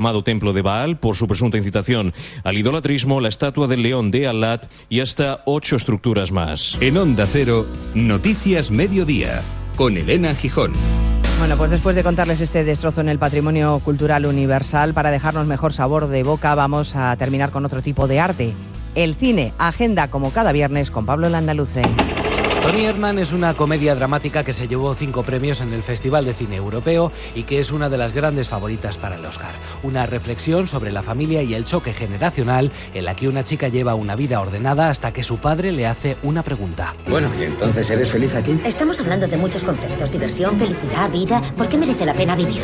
llamado Templo de Baal por su presunta incitación al idolatrismo, la estatua del león de Alat y hasta ocho estructuras más. En Onda Cero, Noticias Mediodía, con Elena Gijón. Bueno, pues después de contarles este destrozo en el patrimonio cultural universal, para dejarnos mejor sabor de boca, vamos a terminar con otro tipo de arte. El cine, agenda como cada viernes con Pablo Landaluce. Tony Herman es una comedia dramática que se llevó cinco premios en el Festival de Cine Europeo y que es una de las grandes favoritas para el Oscar. Una reflexión sobre la familia y el choque generacional en la que una chica lleva una vida ordenada hasta que su padre le hace una pregunta. Bueno, ¿y entonces eres feliz aquí? Estamos hablando de muchos conceptos, diversión, felicidad, vida. ¿Por qué merece la pena vivir?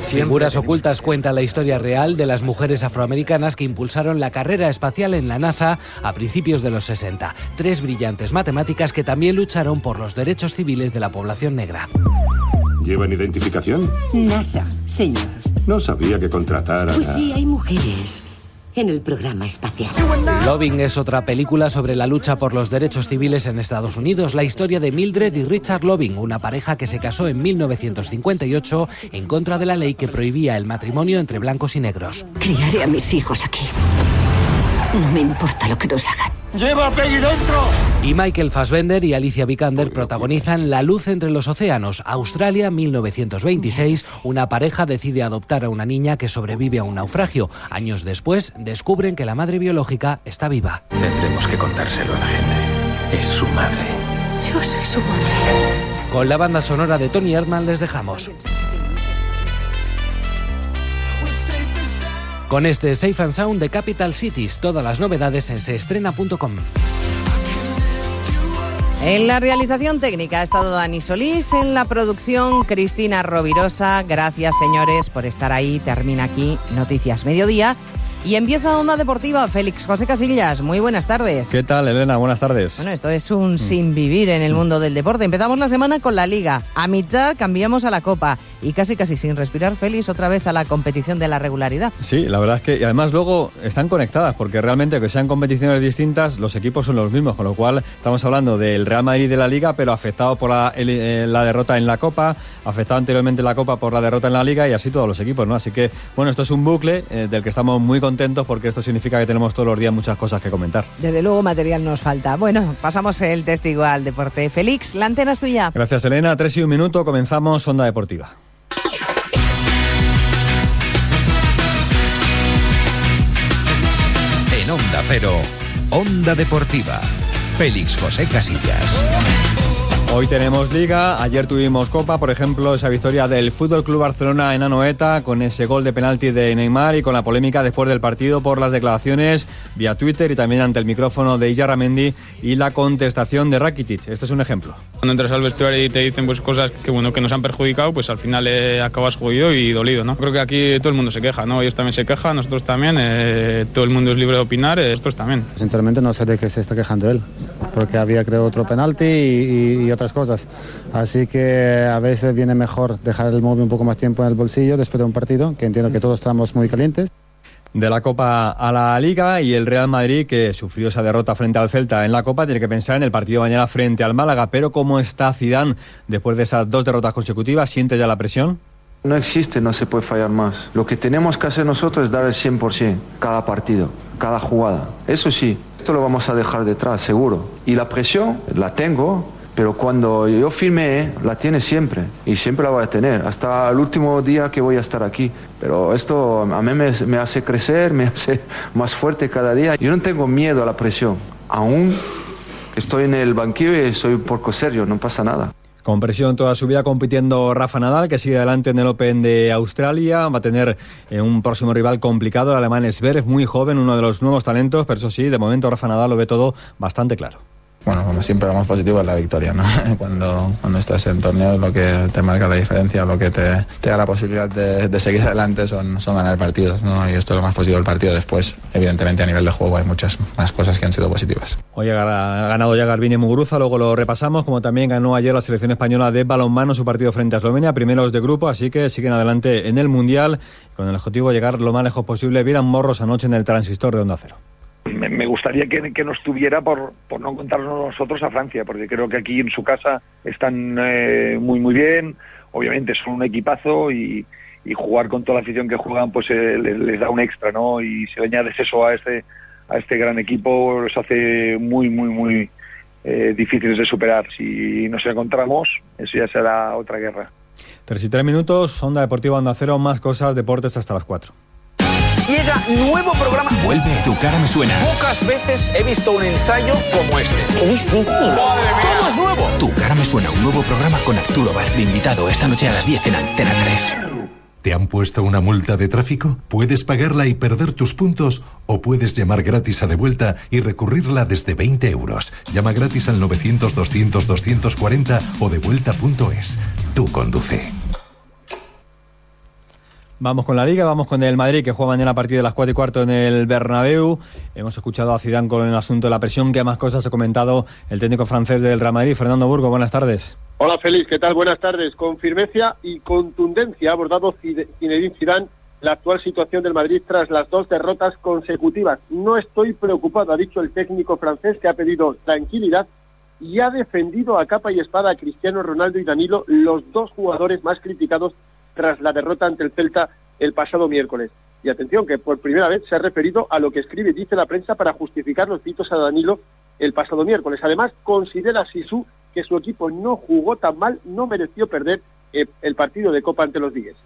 Figuras ocultas cuenta la historia real de las mujeres afroamericanas que impulsaron la carrera espacial en la NASA a principios de los 60. Tres brillantes matemáticas que también lucharon por los derechos civiles de la población negra. ¿Llevan identificación? NASA, señor. No sabía que contratar a... Pues sí, hay mujeres en el programa espacial. Loving es otra película sobre la lucha por los derechos civiles en Estados Unidos, la historia de Mildred y Richard Loving, una pareja que se casó en 1958 en contra de la ley que prohibía el matrimonio entre blancos y negros. Criaré a mis hijos aquí. No me importa lo que nos hagan. ¡Lleva a Peggy dentro! Y Michael Fassbender y Alicia Vikander protagonizan La luz entre los océanos, Australia 1926. Una pareja decide adoptar a una niña que sobrevive a un naufragio. Años después descubren que la madre biológica está viva. Tendremos que contárselo a la gente. Es su madre. Yo soy su madre. Con la banda sonora de Tony Herman les dejamos. Con este Safe and Sound de Capital Cities, todas las novedades en seestrena.com. En la realización técnica ha estado Dani Solís, en la producción Cristina Rovirosa. Gracias, señores, por estar ahí. Termina aquí Noticias Mediodía. Y empieza Onda Deportiva, Félix José Casillas. Muy buenas tardes. ¿Qué tal, Elena? Buenas tardes. Bueno, esto es un sin vivir en el mundo del deporte. Empezamos la semana con la Liga. A mitad cambiamos a la Copa. Y casi, casi sin respirar, Félix, otra vez a la competición de la regularidad. Sí, la verdad es que y además luego están conectadas, porque realmente, que sean competiciones distintas, los equipos son los mismos. Con lo cual, estamos hablando del Real Madrid de la Liga, pero afectado por la, el- eh, la derrota en la Copa, afectado anteriormente en la Copa por la derrota en la Liga y así todos los equipos, ¿no? Así que, bueno, esto es un bucle eh, del que estamos muy contentos porque esto significa que tenemos todos los días muchas cosas que comentar. Desde luego material nos falta. Bueno, pasamos el testigo al deporte. Félix, la antena es tuya. Gracias, Elena. Tres y un minuto, comenzamos Onda Deportiva. En Onda Cero, Onda Deportiva. Félix José Casillas. Hoy tenemos Liga, ayer tuvimos Copa, por ejemplo, esa victoria del Fútbol Club Barcelona en Anoeta con ese gol de penalti de Neymar y con la polémica después del partido por las declaraciones vía Twitter y también ante el micrófono de Iyarramendi y la contestación de Rakitic. Este es un ejemplo. Cuando entras al vestuario y te dicen pues cosas que bueno que nos han perjudicado, pues al final eh, acabas jodido y dolido, ¿no? Creo que aquí todo el mundo se queja, ¿no? Ellos también se quejan, nosotros también, eh, todo el mundo es libre de opinar, eh, nosotros también. Sinceramente no sé de qué se está quejando él, porque había creo otro penalti y, y- y otras cosas. Así que a veces viene mejor dejar el móvil un poco más tiempo en el bolsillo después de un partido, que entiendo que todos estamos muy calientes. De la Copa a la Liga y el Real Madrid, que sufrió esa derrota frente al Celta en la Copa, tiene que pensar en el partido de mañana frente al Málaga. Pero ¿cómo está Zidane después de esas dos derrotas consecutivas? ¿Siente ya la presión? No existe, no se puede fallar más. Lo que tenemos que hacer nosotros es dar el 100% cada partido, cada jugada. Eso sí, esto lo vamos a dejar detrás, seguro. Y la presión la tengo, pero cuando yo firmé, la tiene siempre. Y siempre la voy a tener, hasta el último día que voy a estar aquí. Pero esto a mí me, hace crecer, me hace más fuerte cada día. Yo no tengo miedo a la presión. Aún estoy en el banquillo y soy un poco serio, no pasa nada. Con presión toda su vida compitiendo Rafa Nadal, que sigue adelante en el Open de Australia. Va a tener eh, un próximo rival complicado, el alemán Zverev, muy joven, uno de los nuevos talentos, pero eso sí, de momento Rafa Nadal lo ve todo bastante claro. Bueno, como siempre, lo más positivo es la victoria, ¿no? Cuando, cuando estás en torneos, lo que te marca la diferencia, lo que te, da la posibilidad de, seguir adelante son, son ganar partidos, ¿no? Y esto es lo más positivo del partido. Después, evidentemente, a nivel de juego hay muchas más cosas que han sido positivas. Hoy ha ga- ha ganado ya Garbine Muguruza, luego lo repasamos, como también ganó ayer la selección española de balonmano su partido frente a Eslovenia, primeros de grupo, así que siguen adelante en el Mundial, con el objetivo de llegar lo más lejos posible. Vieran Morros anoche en el transistor de Onda Cero. Me, gustaría que, que no estuviera por, por no contarnos nosotros a Francia, porque creo que aquí en su casa están eh, muy muy bien, obviamente son un equipazo y, y jugar con toda la afición que juegan pues eh, les, les da un extra, ¿no? Y si le añades eso a este a este gran equipo los hace muy muy muy eh, difíciles de superar. Si nos encontramos, eso ya será otra guerra. Tres y tres minutos, Onda Deportiva Onda Cero, más cosas, deportes hasta las cuatro. Llega nuevo programa. Vuelve, tu cara me suena. Pocas veces he visto un ensayo como este. Qué difícil. ¡Madre mía! Todo es nuevo. Tu cara me suena, un nuevo programa con Arturo Valls de invitado esta noche a las 10 en Antena 3. ¿Te han puesto una multa de tráfico? Puedes pagarla y perder tus puntos o puedes llamar gratis a de vuelta y recurrirla desde 20 euros. Llama gratis al 900-200-240 o devuelta.es. Tú conduce. Vamos con la Liga, vamos con el Madrid que juega mañana a partir de las 4 y cuarto en el Bernabéu. Hemos escuchado a Zidane con el asunto de la presión, que más cosas ha comentado el técnico francés del Real Madrid, Fernando Burgo. Buenas tardes. Hola Félix, ¿qué tal? Buenas tardes. Con firmeza y contundencia ha abordado Zinedine Zidane la actual situación del Madrid tras las dos derrotas consecutivas. No estoy preocupado, ha dicho el técnico francés que ha pedido tranquilidad y ha defendido a capa y espada a Cristiano Ronaldo y Danilo, los dos jugadores más criticados tras la derrota ante el Celta el pasado miércoles. Y atención, que por primera vez se ha referido a lo que escribe y dice la prensa para justificar los citos a Danilo el pasado miércoles. Además, considera Sisu que su equipo no jugó tan mal, no mereció perder eh, el partido de Copa ante los Vigueses.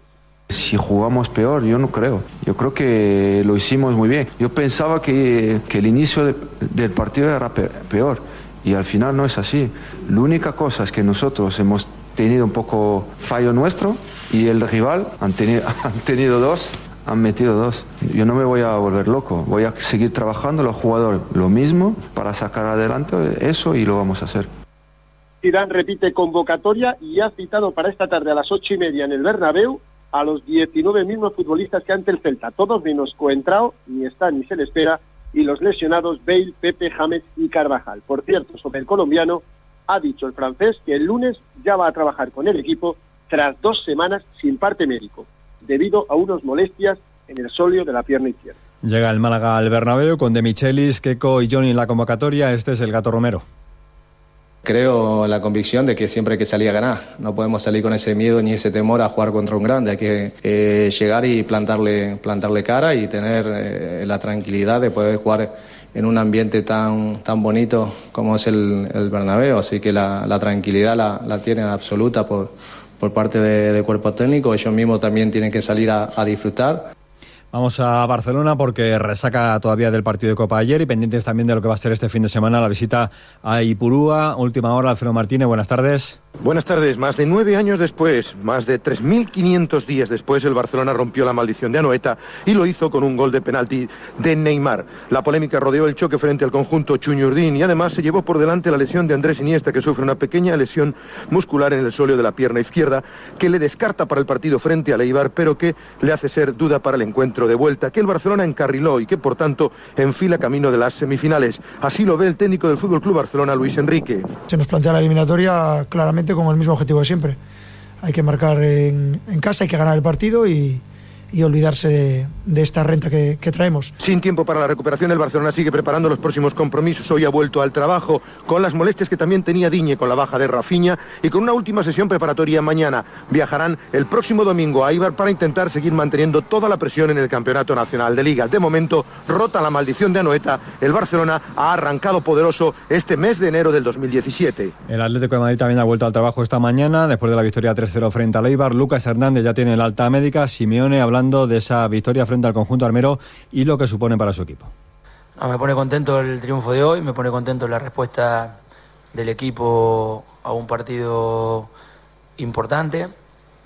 Si jugamos peor, yo no creo. Yo creo que lo hicimos muy bien. Yo pensaba que, que el inicio de- del partido era pe- peor y al final no es así. La única cosa es que nosotros hemos tenido un poco fallo nuestro y el rival han tenido, han tenido dos, han metido dos. Yo no me voy a volver loco. Voy a seguir trabajando los jugadores lo mismo para sacar adelante eso y lo vamos a hacer. Zidane repite convocatoria y ha citado para esta tarde a las ocho y media en el Bernabéu a los 19 mismos futbolistas que ante el Celta, todos menos Coentrao, ni está ni se le espera, y los lesionados Bale, Pepe, James y Carvajal. Por cierto, sobre el colombiano, ha dicho el francés que el lunes ya va a trabajar con el equipo tras dos semanas sin parte médico, debido a unas molestias en el solio de la pierna izquierda. Llega el Málaga al Bernabéu con De Michelis, Keco y Johnny en la convocatoria. Este es el Gato Romero. Creo en la convicción de que siempre hay que salir a ganar. No podemos salir con ese miedo ni ese temor a jugar contra un grande. Hay que eh, llegar y plantarle, plantarle cara y tener eh, la tranquilidad de poder jugar en un ambiente tan, tan bonito como es el, el Bernabéu. Así que la, la tranquilidad la, la tienen absoluta por, por parte de- cuerpo técnico. Ellos mismos también tienen que salir a disfrutar. Vamos a Barcelona porque resaca todavía del partido de Copa ayer y pendientes también de lo que va a ser este fin de semana la visita a Ipurúa. Última hora, Alfredo Martínez, buenas tardes. Buenas tardes. Más de nueve años después, más de 3.500 días después, el Barcelona rompió la maldición de Anoeta y lo hizo con un gol de penalti de Neymar. La polémica rodeó el choque frente al conjunto Chuñurdín y además se llevó por delante la lesión de Andrés Iniesta, que sufre una pequeña lesión muscular en el sóleo de la pierna izquierda, que le descarta para el partido frente al Eibar, pero que le hace ser duda para el encuentro de vuelta, que el Barcelona encarriló y que, por tanto, enfila camino de las semifinales. Así lo ve el técnico del Fútbol Club Barcelona, Luis Enrique. Se nos plantea la eliminatoria claramente con el mismo objetivo de siempre. Hay que marcar en, en casa, hay que ganar el partido y, y olvidarse de, de esta renta que, que traemos. Sin tiempo para la recuperación, el Barcelona sigue preparando los próximos compromisos. Hoy ha vuelto al trabajo con las molestias que también tenía Diñe con la baja de Rafinha y con una última sesión preparatoria mañana. Viajarán el próximo domingo a Ibar para intentar seguir manteniendo toda la presión en el Campeonato Nacional de Liga. De momento, rota la maldición de Anoeta, el Barcelona ha arrancado poderoso este mes de enero del 2017. El Atlético de Madrid también ha vuelto al trabajo esta mañana después de la victoria 3-0 frente al Eibar. Lucas Hernández ya tiene el alta médica. Simeone hablando de esa victoria frente al conjunto armero y lo que supone para su equipo. Me pone contento el triunfo de hoy, me pone contento la respuesta del equipo a un partido importante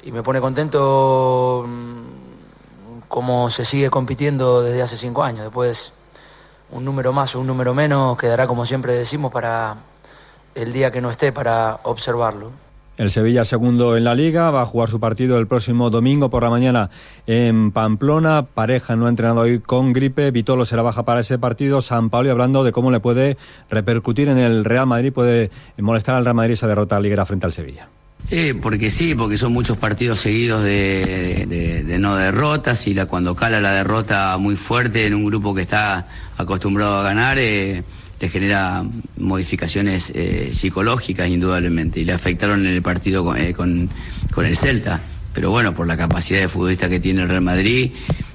y me pone contento mm, cómo se sigue compitiendo desde hace cinco años. Después un número más o un número menos quedará como siempre decimos para el día que no esté para observarlo. El Sevilla segundo en la liga va a jugar su partido el próximo domingo por la mañana en Pamplona. Pareja no ha entrenado hoy con gripe. Vitolo será baja para ese partido. San Pablo hablando de cómo le puede repercutir en el Real Madrid, puede molestar al Real Madrid esa derrota liguera frente al Sevilla. Eh, porque sí, porque son muchos partidos seguidos de, no derrotas y cuando cala la derrota muy fuerte en un grupo que está acostumbrado a ganar, eh, le genera modificaciones eh, psicológicas indudablemente y le afectaron en el partido con, eh, con- con el Celta. pero bueno, por la capacidad de futbolista que tiene el Real Madrid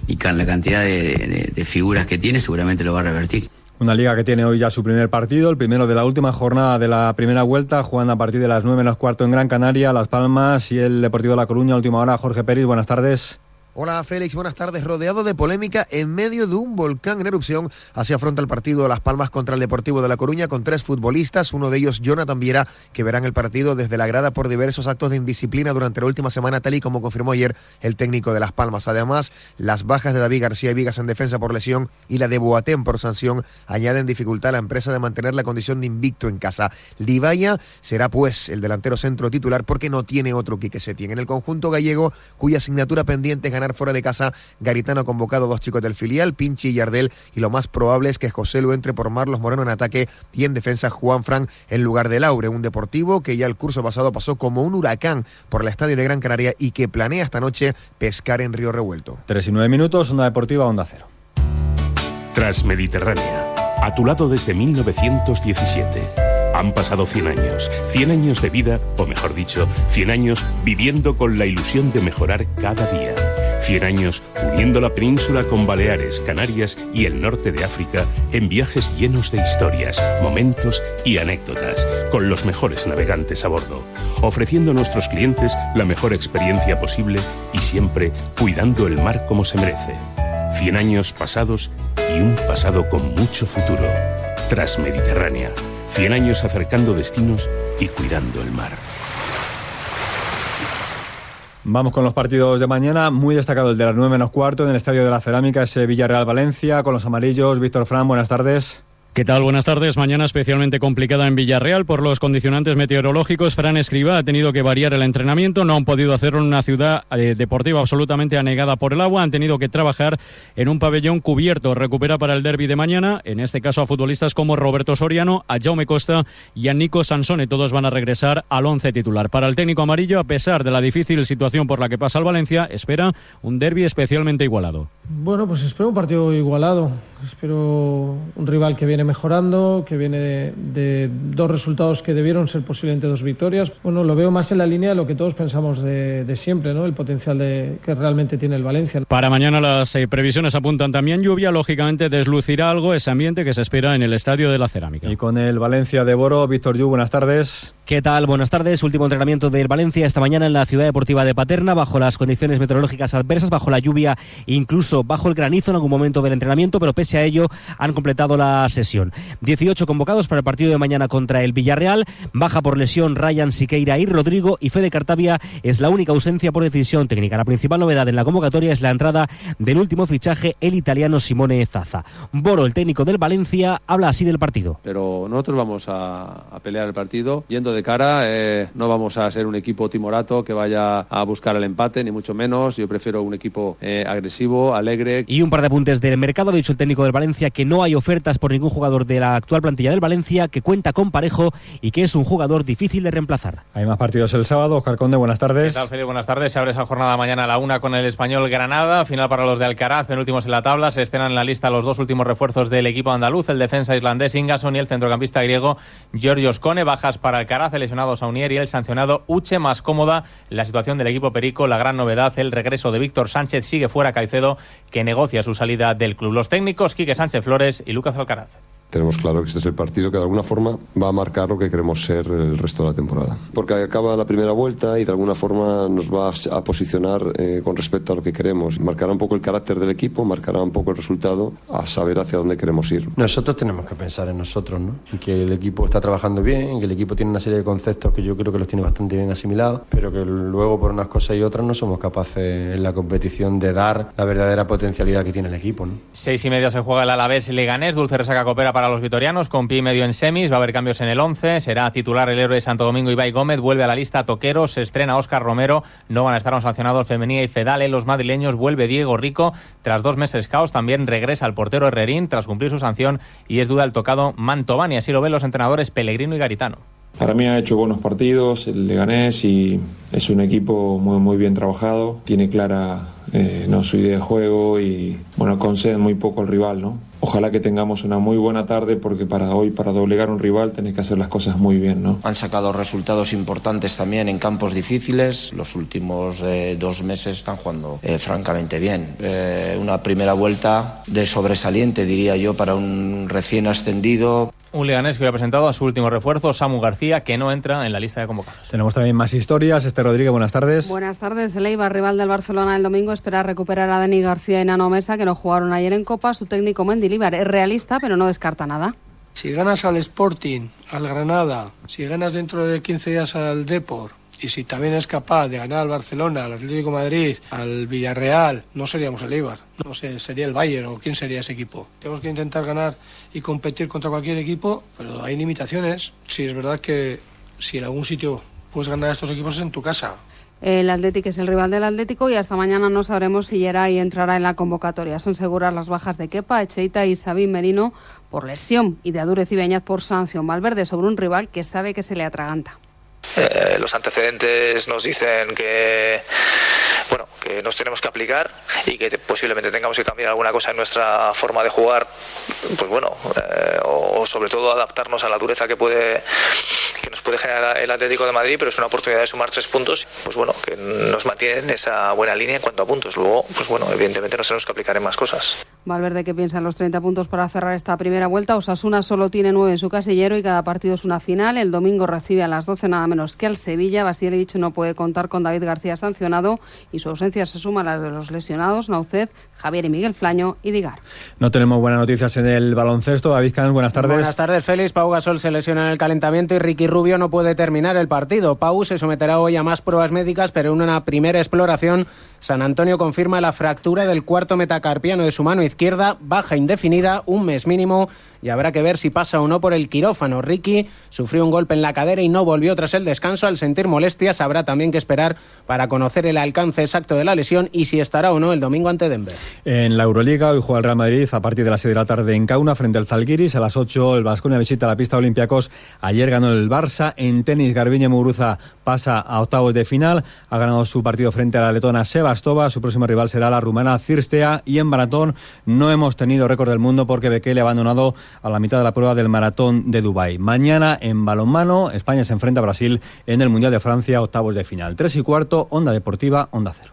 y con la cantidad de, de figuras que tiene, seguramente lo va a revertir. Una liga que tiene hoy ya su primer partido, el primero de la última jornada de la primera vuelta, jugando a partir de las 9 menos cuarto en Gran Canaria, Las Palmas y el Deportivo de La Coruña, última hora. Jorge Pérez, buenas tardes. Hola Félix, buenas tardes. Rodeado de polémica en medio de un volcán en erupción, así afronta el partido de Las Palmas contra el Deportivo de La Coruña con tres futbolistas, uno de ellos Jonathan Viera, que verán el partido desde la grada por diversos actos de indisciplina durante la última semana, tal y como confirmó ayer el técnico de Las Palmas. Además, las bajas de David García y Vigas en defensa por lesión y la de Boatén por sanción añaden dificultad a la empresa de mantener la condición de invicto en casa. Livaya será pues el delantero centro titular porque no tiene otro Quique Setién. En el conjunto gallego, cuya asignatura pendiente es ganar fuera de casa. Garitano ha convocado a dos chicos del filial, Pinchi y Yardel, y lo más probable es que José lo entre por Marlos Moreno en ataque y en defensa Juan Fran en lugar de Laure, un deportivo que ya el curso pasado pasó como un huracán por el estadio de Gran Canaria y que planea esta noche pescar en Río Revuelto. Tres y nueve minutos, Onda Deportiva, Onda Cero. Transmediterránea, a tu lado desde 1917. Han pasado 100 años, 100 años de vida, o mejor dicho, 100 años viviendo con la ilusión de mejorar cada día. 100 años uniendo la península con Baleares, Canarias y el norte de África en viajes llenos de historias, momentos y anécdotas, con los mejores navegantes a bordo, ofreciendo a nuestros clientes la mejor experiencia posible y siempre cuidando el mar como se merece. 100 años pasados y un pasado con mucho futuro. Transmediterránea. 100 años acercando destinos y cuidando el mar. Vamos con los partidos de mañana. Muy destacado el de las 9 menos cuarto en el Estadio de la Cerámica, ese Villarreal Valencia, con los amarillos. Víctor Fran, buenas tardes. ¿Qué tal? Buenas tardes. Mañana especialmente complicada en Villarreal por los condicionantes meteorológicos. Fran Escriba ha tenido que variar el entrenamiento. No han podido hacerlo en una ciudad eh, deportiva absolutamente anegada por el agua. Han tenido que trabajar en un pabellón cubierto. Recupera para el derby de mañana, en este caso a futbolistas como Roberto Soriano, a Jaume Costa y a Nico Sansone. Todos van a regresar al once titular. Para el técnico amarillo, a pesar de la difícil situación por la que pasa el Valencia, espera un derby especialmente igualado. Bueno, pues espero un partido igualado. Espero un rival que viene mejorando, que viene de, de, dos resultados que debieron ser posiblemente dos victorias. Bueno, lo veo más en la línea de lo que todos pensamos de, de siempre, ¿no? El potencial de, que realmente tiene el Valencia. Para mañana las eh, previsiones apuntan también lluvia. Lógicamente deslucirá algo ese ambiente que se espera en el Estadio de la Cerámica. Y con el Valencia de Boro, Víctor Yu, buenas tardes. ¿Qué tal? Buenas tardes. Último entrenamiento del Valencia esta mañana en la ciudad deportiva de Paterna, bajo las condiciones meteorológicas adversas, bajo la lluvia, incluso bajo el granizo en algún momento del entrenamiento, pero pese a ello han completado la sesión. 18 convocados para el partido de mañana contra el Villarreal. Baja por lesión Ryan Siqueira y Rodrigo y Fede Cartavia es la única ausencia por decisión técnica. La principal novedad en la convocatoria es la entrada del último fichaje, el italiano Simone Zaza. Boro, el técnico del Valencia, habla así del partido. Pero nosotros vamos a, a pelear el partido yendo de cara. Eh, no vamos a ser un equipo timorato que vaya a buscar el empate, ni mucho menos. Yo prefiero un equipo eh, agresivo, alegre. Y un par de apuntes del mercado. Ha dicho el técnico del Valencia que no hay ofertas por ningún jugador de la actual plantilla del Valencia, que cuenta con parejo y que es un jugador difícil de reemplazar. Hay más partidos el sábado. Oscar Conde, buenas tardes. ¿Qué tal, Felipe? Buenas tardes. Se abre esa jornada mañana a la una con el español Granada. Final para los de Alcaraz, penúltimos en la tabla. Se estrenan en la lista los dos últimos refuerzos del equipo andaluz, el defensa islandés Ingason y el centrocampista griego Giorgio Scone. Bajas para Alcaraz, lesionado Saunier y el sancionado Uche. Más cómoda la situación del equipo Perico. La gran novedad, el regreso de Víctor Sánchez. Sigue fuera Caicedo, que negocia su salida del club. Los técnicos, Quique Sánchez Flores y Lucas Alcaraz. Tenemos claro que este es el partido que de alguna forma va a marcar lo que queremos ser el resto de la temporada. Porque acaba la primera vuelta y de alguna forma nos va a posicionar eh, con respecto a lo que queremos. Marcará un poco el carácter del equipo, marcará un poco el resultado, a saber hacia dónde queremos ir. Nosotros tenemos que pensar en nosotros, ¿no? En que el equipo está trabajando bien, en que el equipo tiene una serie de conceptos que yo creo que los tiene bastante bien asimilados, pero que luego por unas cosas y otras no somos capaces en la competición de dar la verdadera potencialidad que tiene el equipo, ¿no? Seis y media se juega el Alavés Leganés, Dulce Resaca coopera para los vitorianos con pie y medio en semis, va a haber cambios en el 11, será titular el héroe de Santo Domingo Ibai Gómez, vuelve a la lista Toquero, se estrena Óscar Romero, no van a estar sancionados Femenía y Fedale, los madrileños, vuelve Diego Rico, tras dos meses caos también regresa el portero Herrerín tras cumplir su sanción y es duda el tocado Mantovani, así lo ven los entrenadores Pellegrino y Garitano. Para mí ha hecho buenos partidos el Leganés y es un equipo muy, muy bien trabajado, tiene clara eh, no su idea de juego y bueno, conceden muy poco al rival, ¿no? Ojalá que tengamos una muy buena tarde porque para hoy, para doblegar un rival, tenés que hacer las cosas muy bien, ¿no? Han sacado resultados importantes también en campos difíciles. Los últimos eh, dos meses están jugando eh, francamente bien. Eh, una primera vuelta de sobresaliente, diría yo, para un recién ascendido. Un Leganés que ha presentado a su último refuerzo, Samu García, que no entra en la lista de convocados. Tenemos también más historias. Este Rodríguez, buenas tardes. Buenas tardes. El Eibar, rival del Barcelona el domingo, espera recuperar a Dani García y Nano Mesa, que no jugaron ayer en Copa. Su técnico Mendilibar es realista, pero no descarta nada. Si ganas al Sporting, al Granada, si ganas dentro de 15 días al Deport, y si también es capaz de ganar al Barcelona, al Atlético Madrid, al Villarreal, no seríamos el Eibar, no sé, sería el Bayern o quién sería ese equipo. Tenemos que intentar ganar y competir contra cualquier equipo, pero hay limitaciones. Si es verdad que si en algún sitio puedes ganar a estos equipos es en tu casa. El Atlético es el rival del Atlético y hasta mañana no sabremos si y entrará en la convocatoria. Son seguras las bajas de Kepa, Echeita y Sabín Merino por lesión y de Adúrez y Beñaz por sanción. Valverde sobre un rival que sabe que se le atraganta. Eh, los antecedentes nos dicen que bueno que nos tenemos que aplicar y que posiblemente tengamos que cambiar alguna cosa en nuestra forma de jugar pues bueno eh, o sobre todo adaptarnos a la dureza que puede que nos puede generar el Atlético de Madrid pero es una oportunidad de sumar tres puntos pues bueno que nos mantienen en esa buena línea en cuanto a puntos. Luego pues bueno evidentemente nos tenemos que aplicar en más cosas Valverde que piensa en los 30 puntos para cerrar esta primera vuelta. Osasuna solo tiene nueve en su casillero y cada partido es una final. El domingo recibe a las 12 nada menos que al Sevilla. Vasilevich no puede contar con David García sancionado y su ausencia se suma a la de los lesionados. Nauced, Javier y Miguel Flaño y Digar. No tenemos buenas noticias en el baloncesto. David Can, buenas tardes. Buenas tardes, Félix. Pau Gasol se lesiona en el calentamiento y Ricky Rubio no puede terminar el partido. Pau se someterá hoy a más pruebas médicas, pero en una primera exploración, San Antonio confirma la fractura del cuarto metacarpiano de su mano izquierda, baja indefinida, un mes mínimo, y habrá que ver si pasa o no por el quirófano. Ricky sufrió un golpe en la cadera y no volvió tras el descanso. Al sentir molestias, habrá también que esperar para conocer el alcance exacto de la lesión y si estará o no el domingo ante Denver. En la Euroliga, hoy juega el Real Madrid a partir de las 6 de la tarde en Cauna frente al Zalgiris. A las 8 el Vasconia visita la pista Olympiacos. Ayer ganó el Barça. En tenis, Garbiñe Muguruza pasa a octavos de final. Ha ganado su partido frente a la letona Sebastova. Su próximo rival será la rumana Cirstea. Y en maratón no hemos tenido récord del mundo porque Bekele ha abandonado a la mitad de la prueba del maratón de Dubái. Mañana en balonmano, España se enfrenta a Brasil en el Mundial de Francia, octavos de final. Tres y cuarto, Onda Deportiva, Onda Cero.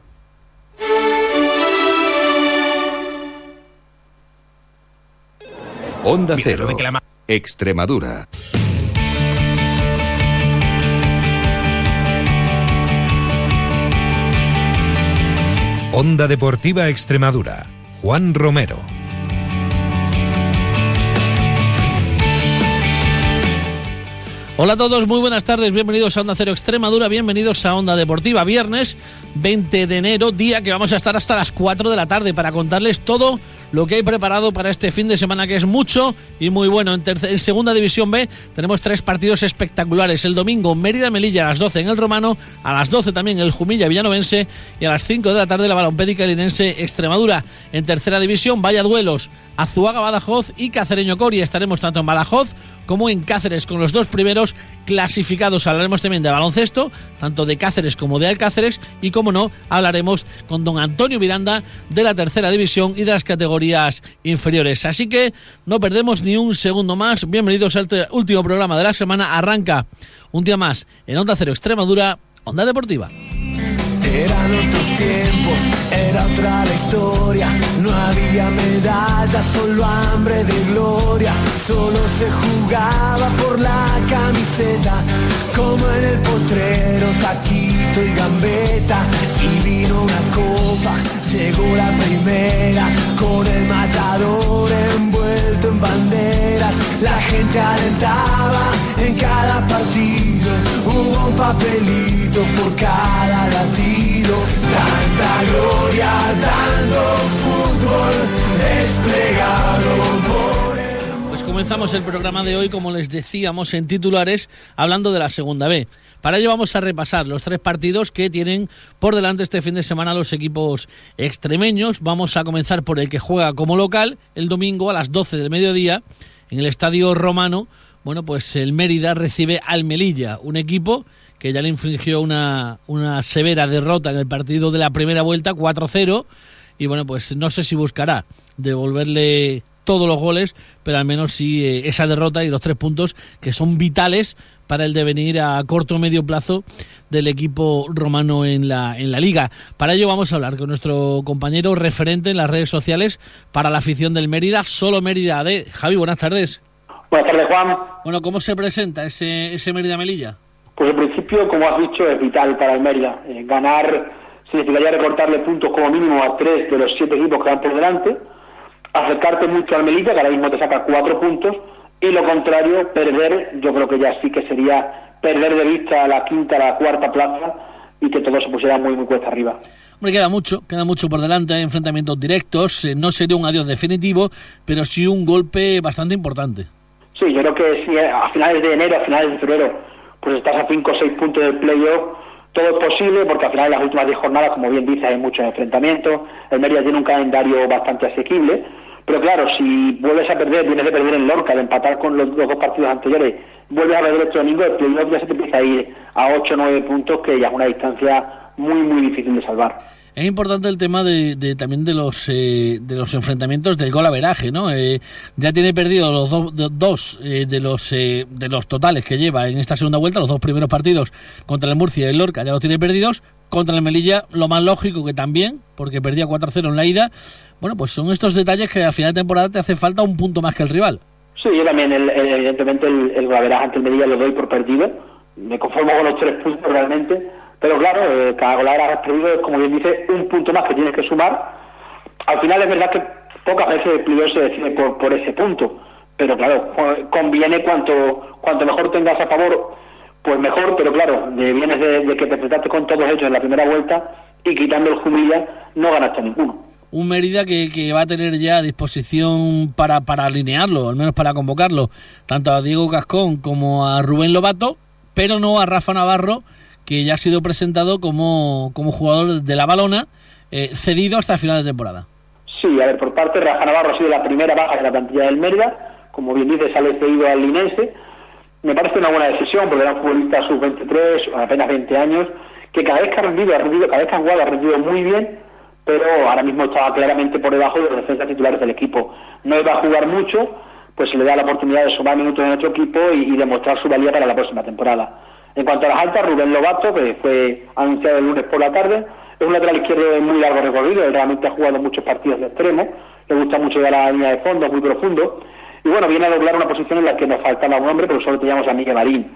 Onda Cero. Extremadura. Onda Deportiva Extremadura. Juan Romero. Hola a todos, muy buenas tardes, bienvenidos a Onda Cero Extremadura, bienvenidos a Onda Deportiva, viernes 20 de enero, día que vamos a estar hasta las 4 de la tarde para contarles todo lo que hay preparado para este fin de semana, que es mucho y muy bueno. En, Segunda División B tenemos tres partidos espectaculares. El domingo Mérida-Melilla a las 12 en el Romano, a las 12 también el Jumilla-Villanovense y a las 5 de la tarde la Balompédica Linense Extremadura. En Tercera División, vaya duelos, Azuaga-Badajoz y Cacereño-Coria. Estaremos tanto en Badajoz como en Cáceres con los dos primeros clasificados. Hablaremos también de baloncesto, tanto de Cáceres como de Alcáceres y como no, hablaremos con don Antonio Miranda de la tercera división y de las categorías inferiores. Así que no perdemos ni un segundo más. Bienvenidos al último programa de la semana. Arranca un día más en Onda Cero Extremadura, Onda Deportiva. Eran otros tiempos, era otra la historia. No había medallas, solo hambre de gloria. Solo se jugaba por la camiseta, como en el potrero, taquito y gambeta. Y vino una copa, llegó la primera, con el matador envuelto en banderas. La gente alentaba en cada partido, hubo un papelito por cada latido. Tanta gloria, tanto fútbol desplegado comenzamos el programa de hoy, como les decíamos en titulares, hablando de la segunda B. Para ello vamos a repasar los tres partidos que tienen por delante este fin de semana los equipos extremeños. Vamos a comenzar por el que juega como local el domingo a las 12 del mediodía en el Estadio Romano. Bueno, pues el Mérida recibe al Melilla, un equipo que ya le infligió una, una severa derrota en el partido de la primera vuelta, 4-0. Y bueno, pues no sé si buscará devolverle todos los goles, pero al menos sí eh, esa derrota y los tres puntos que son vitales para el devenir a corto o medio plazo del equipo romano en la, en la liga. Para ello vamos a hablar con nuestro compañero referente en las redes sociales para la afición del Mérida, solo Mérida de Javi, buenas tardes. Buenas tardes, Juan. Bueno, ¿cómo se presenta ese, ese Mérida Melilla? Pues en principio, como has dicho, es vital para el Mérida. Eh, ganar significaría recortarle puntos como mínimo a tres de los siete equipos que van por delante, acercarte mucho al Melilla, que ahora mismo te saca cuatro puntos, y lo contrario, perder, yo creo que ya sí que sería perder de vista la quinta, la cuarta plaza y que todo se pusiera muy, muy cuesta arriba. Hombre, queda mucho, queda mucho por delante, hay enfrentamientos directos, eh, no sería un adiós definitivo, pero sí un golpe bastante importante. Sí, yo creo que si a finales de enero, a finales de febrero, pues estás a 5 o 6 puntos del playoff, todo es posible porque al final en las últimas 10 jornadas, como bien dice, hay muchos enfrentamientos, el Mérida tiene un calendario bastante asequible, pero claro, si vuelves a perder, vienes de perder en Lorca, de empatar con los, dos partidos anteriores, vuelves a perder este domingo, el playoff ya se te empieza a ir a 8 o 9 puntos, que ya es una distancia muy, muy difícil de salvar. Es importante el tema de, también de los eh, de los enfrentamientos del gol a veraje, ¿no? Eh, ya tiene perdido los dos eh, de los de los totales que lleva en esta segunda vuelta, los dos primeros partidos contra el Murcia y el Lorca ya los tiene perdidos, contra el Melilla lo más lógico que también, porque perdía 4-0 en la ida. Bueno, pues son estos detalles que a final de temporada te hace falta un punto más que el rival. Sí, yo también, evidentemente, el, el ante el lo doy por perdido. Me conformo con los tres puntos realmente pero claro, eh, cada gol has perdido es, como bien dice, un punto más que tienes que sumar. Al final es verdad que pocas veces el playoff se decide por, ese punto, pero claro, conviene cuanto, cuanto mejor tengas a favor, pues mejor, pero claro, de, vienes de, que te enfrentaste con todos ellos en la primera vuelta y quitando el Jumilla no ganaste ninguno. Un Mérida que, que, va a tener ya a disposición para, para alinearlo, al menos para convocarlo, tanto a Diego Cascón como a Rubén Lobato, pero no a Rafa Navarro, que ya ha sido presentado como, como jugador de la balona, eh, cedido hasta el final de temporada. Sí, a ver, por parte Rafa Navarro ha sido la primera baja de la plantilla del Mérida, como bien dice, sale cedido al Linense. Me parece una buena decisión, porque era un futbolista sub-23, apenas 20 años, que cada vez que ha rendido, ha rendido, cada vez que ha jugado ha rendido muy bien, pero ahora mismo estaba claramente por debajo de los defensas titulares del equipo. No iba a jugar mucho, pues le da la oportunidad de sumar minutos en nuestro equipo y demostrar su valía para la próxima temporada. En cuanto a las altas, Rubén Lobato, que fue anunciado el lunes por la tarde, es un lateral izquierdo de muy largo recorrido, él realmente ha jugado muchos partidos de extremo, le gusta mucho ir a la línea de fondo, muy profundo, y bueno, viene a doblar una posición en la que nos faltaba un hombre, pero solo teníamos a Miguel Marín.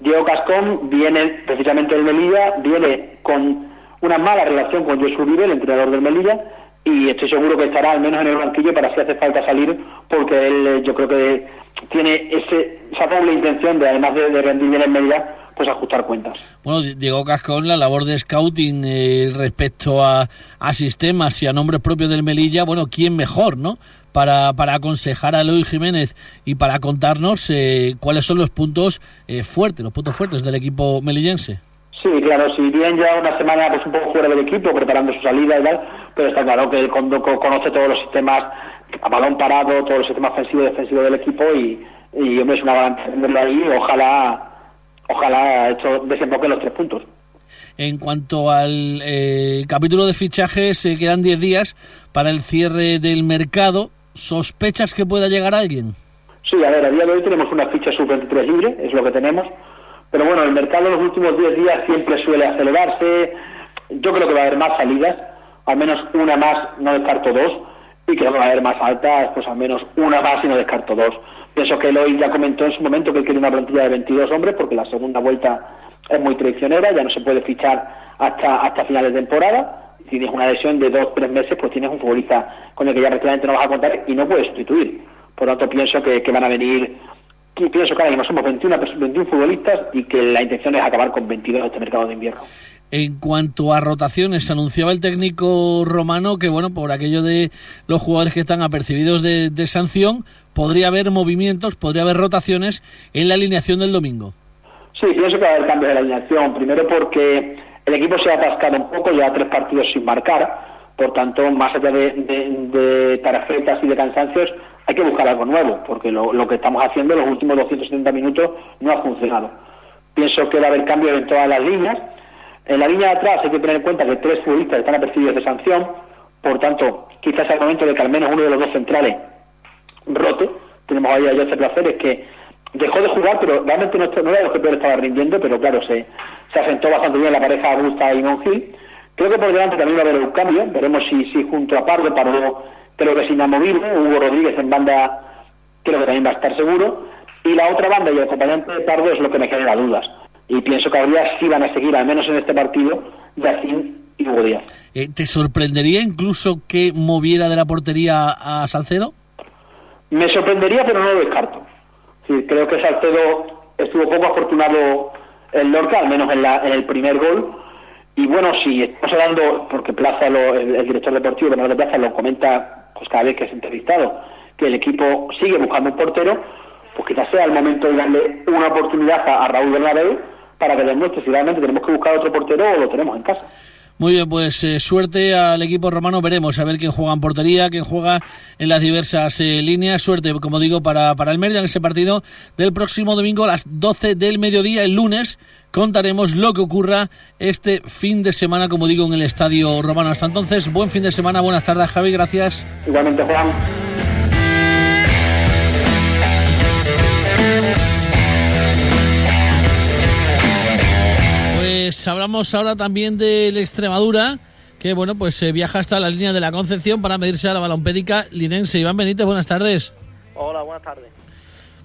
Diego Cascón viene precisamente del Melilla, viene con una mala relación con Jesús Uribe, el entrenador del Melilla, y estoy seguro que estará al menos en el banquillo para si hace falta salir, porque él yo creo que tiene ese, esa doble intención de, además de, de rendir bien en Melilla, pues ajustar cuentas. Bueno, Diego Cascón, la labor de scouting eh, respecto a, a, sistemas y a nombres propios del Melilla, bueno, ¿quién mejor, no? Para, para aconsejar a Luis Jiménez y para contarnos eh, cuáles son los puntos eh, fuertes, los puntos fuertes del equipo melillense. Sí, claro, si bien ya una semana pues un poco fuera del equipo, preparando su salida y tal, pero está claro que cuando conoce todos los sistemas a balón parado, todos los sistemas ofensivos y defensivos del equipo y, y hombre, es una garantía tenerlo ahí, ojalá ojalá hecho desemboque los tres puntos. En cuanto al eh, capítulo de fichajes, se quedan 10 días para el cierre del mercado. ¿Sospechas que pueda llegar alguien? Sí, a ver, a día de hoy tenemos una ficha sub-23 libre, es lo que tenemos. Pero bueno, el mercado en los últimos 10 días siempre suele acelerarse. Yo creo que va a haber más salidas, al menos una más, no descarto dos. Y creo que va a haber más altas, pues al menos una más y no descarto dos. Pienso que Eloy ya comentó en su momento que él quiere una plantilla de 22 hombres porque la segunda vuelta es muy traicionera, ya no se puede fichar hasta, hasta final de temporada. Si tienes una lesión de dos tres meses, pues tienes un futbolista con el que ya prácticamente no vas a contar y no puedes sustituir. Por lo tanto, pienso que, van a venir, pienso que ahora mismo somos 21, 21 futbolistas y que la intención es acabar con 22 en este mercado de invierno. En cuanto a rotaciones, anunciaba el técnico romano que, bueno, por aquello de los jugadores que están apercibidos de, sanción, podría haber movimientos, podría haber rotaciones en la alineación del domingo. Sí, pienso que va a haber cambios de alineación. Primero porque el equipo se ha atascado un poco, ya tres partidos sin marcar. Por tanto, más allá de, tarjetas y de cansancios, hay que buscar algo nuevo, porque lo, que estamos haciendo en los últimos 270 minutos no ha funcionado Pienso que va a haber cambios en todas las líneas. En la línea de atrás hay que tener en cuenta que tres futbolistas están apercibidos de sanción, por tanto, quizás es el momento de que al menos uno de los dos centrales rote. Tenemos ahí a José Placeres que dejó de jugar, pero realmente no, no era lo que peor estaba rindiendo, pero claro, se, se asentó bastante bien la pareja Augusta y Monjil. Creo que por delante también va a haber un cambio, veremos si, si junto a Pardo, Pardo creo que es inamovible, Hugo Rodríguez en banda creo que también va a estar seguro, y la otra banda y el acompañante de Pardo es lo que me genera dudas. Y pienso que habría sí van a seguir, al menos en este partido, Yacín y Hugo Díaz. Eh, ¿Te sorprendería incluso que moviera de la portería a Salcedo? Me sorprendería, pero no lo descarto. Sí, creo que Salcedo estuvo poco afortunado en Lorca, al menos en, la, en el primer gol. Y bueno, si estamos hablando, porque Plaza, lo, el, director deportivo Bernardo Plaza lo comenta pues cada vez que es entrevistado, que el equipo sigue buscando un portero, pues quizás sea el momento de darle una oportunidad a, a Raúl Bernabéu para que demuestre si realmente tenemos que buscar otro portero o lo tenemos en casa. Muy bien, pues eh, suerte al equipo romano. Veremos a ver quién juega en portería, quién juega en las diversas eh, líneas. Suerte, como digo, para, para el Mérida en ese partido del próximo domingo a las 12 del mediodía. El lunes contaremos lo que ocurra este fin de semana, como digo, en el Estadio Romano. Hasta entonces, buen fin de semana, buenas tardes, Javi, gracias. Igualmente, Juan. Pues hablamos ahora también del Extremadura, que bueno, pues se viaja hasta la línea de la Concepción para medirse a la balompédica linense. Iván Benítez, buenas tardes. Hola, buenas tardes.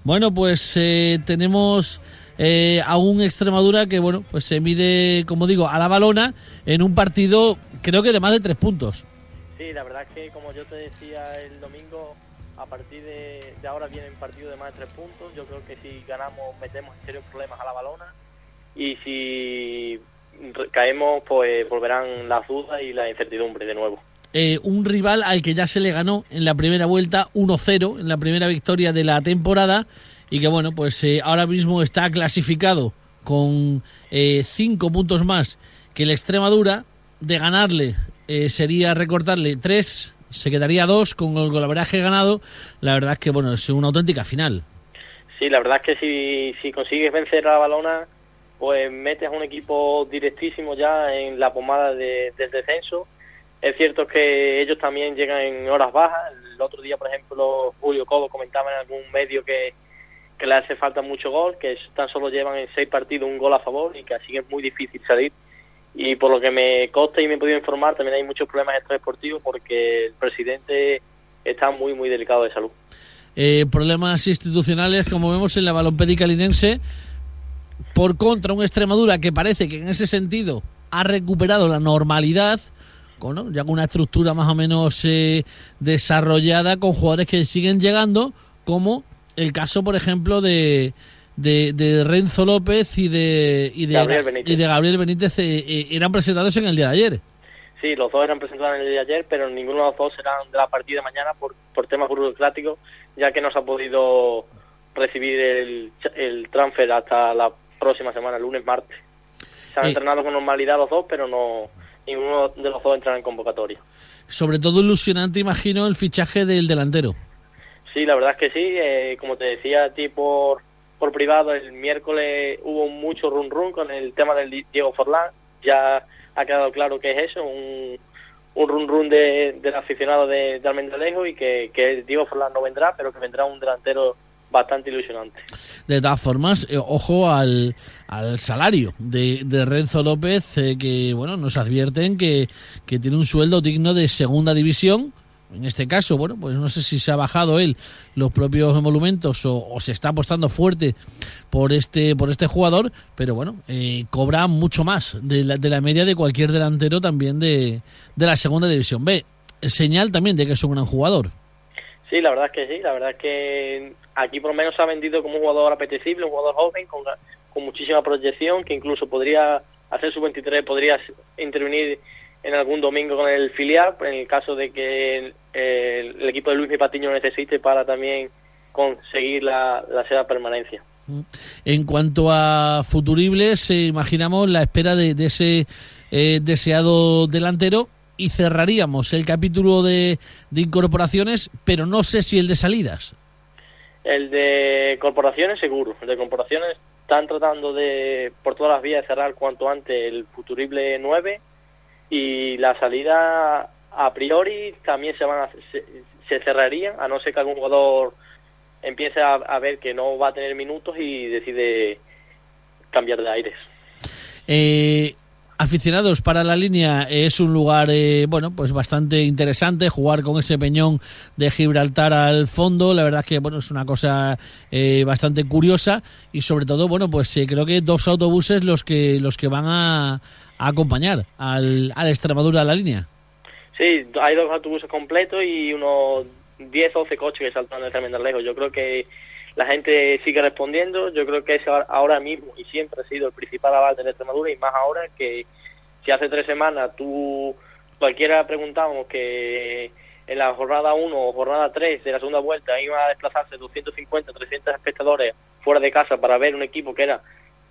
Bueno, pues eh, tenemos eh, a un Extremadura que bueno, pues se mide, como digo, a la balona en un partido creo que de más de tres puntos. Sí, la verdad es que como yo te decía el domingo, a partir de, de ahora viene un partido de más de tres puntos. Yo creo que si ganamos metemos en serios problemas a la balona y si caemos pues volverán las dudas y la incertidumbre de nuevo. Eh, un rival al que ya se le ganó en la primera vuelta 1-0 en la primera victoria de la temporada y que bueno pues eh, ahora mismo está clasificado con eh, cinco puntos más que el Extremadura de ganarle eh, sería recortarle tres se quedaría dos con el golaveraje ganado la verdad es que bueno es una auténtica final Sí, la verdad es que si, si consigues vencer a la balona pues metes a un equipo directísimo ya en la pomada de, del descenso. Es cierto que ellos también llegan en horas bajas. El otro día, por ejemplo, Julio Cobo comentaba en algún medio que, que le hace falta mucho gol, que tan solo llevan en seis partidos un gol a favor y que así es muy difícil salir. Y por lo que me consta y me he podido informar, también hay muchos problemas extradeportivos porque el presidente está muy, muy delicado de salud. Eh, problemas institucionales, como vemos en la balompédica linense, por contra, un Extremadura que parece que en ese sentido ha recuperado la normalidad, con, ya con una estructura más o menos eh, desarrollada, con jugadores que siguen llegando, como el caso, por ejemplo, de, de, de Renzo López y de, y de, Gabriel Benítez. y de Gabriel Benítez, eh, eh, eran presentados en el día de ayer. Sí, los dos eran presentados en el día de ayer, pero ninguno de los dos serán de la partida de mañana por, por temas burocráticos, ya que no se ha podido recibir el, el transfer hasta la próxima semana, lunes, martes. Se han Eh. entrenado con normalidad los dos, pero no ninguno de los dos entrará en convocatoria. Sobre todo ilusionante, imagino, el fichaje del delantero. Sí, la verdad es que sí. eh, como te decía a ti por, por privado, el miércoles hubo mucho run run con el tema del Di- Diego Forlán. Ya ha quedado claro que es eso, un, un run run de, del aficionado de, de Almendalejo y que, que Diego Forlán no vendrá, pero que vendrá un delantero bastante ilusionante. De todas formas, eh, ojo al, al salario de, de Renzo López, eh, que bueno, nos advierten que, que tiene un sueldo digno de segunda división. En este caso, bueno, pues no sé si se ha bajado él los propios emolumentos o, se está apostando fuerte por este por este jugador, pero bueno, eh, cobra mucho más de la, de la media de cualquier delantero también de, de la segunda división B. Señal también de que es un gran jugador. Sí, la verdad es que sí, la verdad es que aquí por lo menos se ha vendido como un jugador apetecible, un jugador joven con, con muchísima proyección, que incluso podría hacer su 23, podría intervenir en algún domingo con el filial, en el caso de que el, el- el equipo de Luis Mi Patiño necesite para también conseguir la, la seda permanencia. En cuanto a futuribles, eh, imaginamos la espera de, de ese eh, deseado delantero y cerraríamos el capítulo de, de incorporaciones, pero no sé si el de salidas. El de corporaciones seguro, el de corporaciones están tratando de, por todas las vías, cerrar cuanto antes el futurible 9 y la salida a priori también se van a, se, cerrarían, a no ser que algún jugador empiece a, a, ver que no va a tener minutos y decide cambiar de aires. Eh, aficionados para la línea es un lugar eh, bueno pues bastante interesante jugar con ese peñón de Gibraltar al fondo la verdad es que bueno es una cosa eh, bastante curiosa y sobre todo bueno pues eh, creo que dos autobuses los que los que van a, acompañar al, al Extremadura a la línea sí hay dos autobuses completos y unos 10 o 12 coches que saltan de tremendo lejos yo creo que la gente sigue respondiendo. Yo creo que es ahora mismo y siempre ha sido el principal aval de la Extremadura y más ahora que si hace tres semanas tú cualquiera preguntábamos que en la jornada 1 o jornada 3 de la segunda vuelta iban a desplazarse 250, 300 espectadores fuera de casa para ver un equipo que era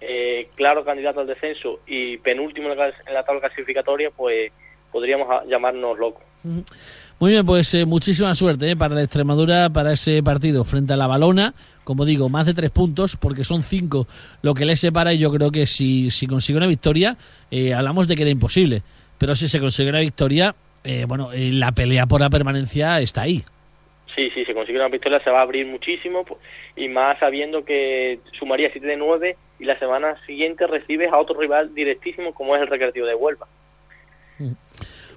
eh, claro candidato al descenso y penúltimo en la tabla clasificatoria, pues podríamos llamarnos locos. Muy bien, pues eh, muchísima suerte eh, para la Extremadura, para ese partido frente a la Balona. Como digo, más de tres puntos, porque son cinco lo que le separa. Y yo creo que si, si consigue una victoria, eh, hablamos de que era imposible. Pero si se consigue una victoria, bueno, la pelea por la permanencia está ahí. Sí, sí, si consigue una victoria se va a abrir muchísimo. Y más sabiendo que sumaría 7 de 9 y la semana siguiente recibes a otro rival directísimo como es el Recreativo de Huelva. Mm.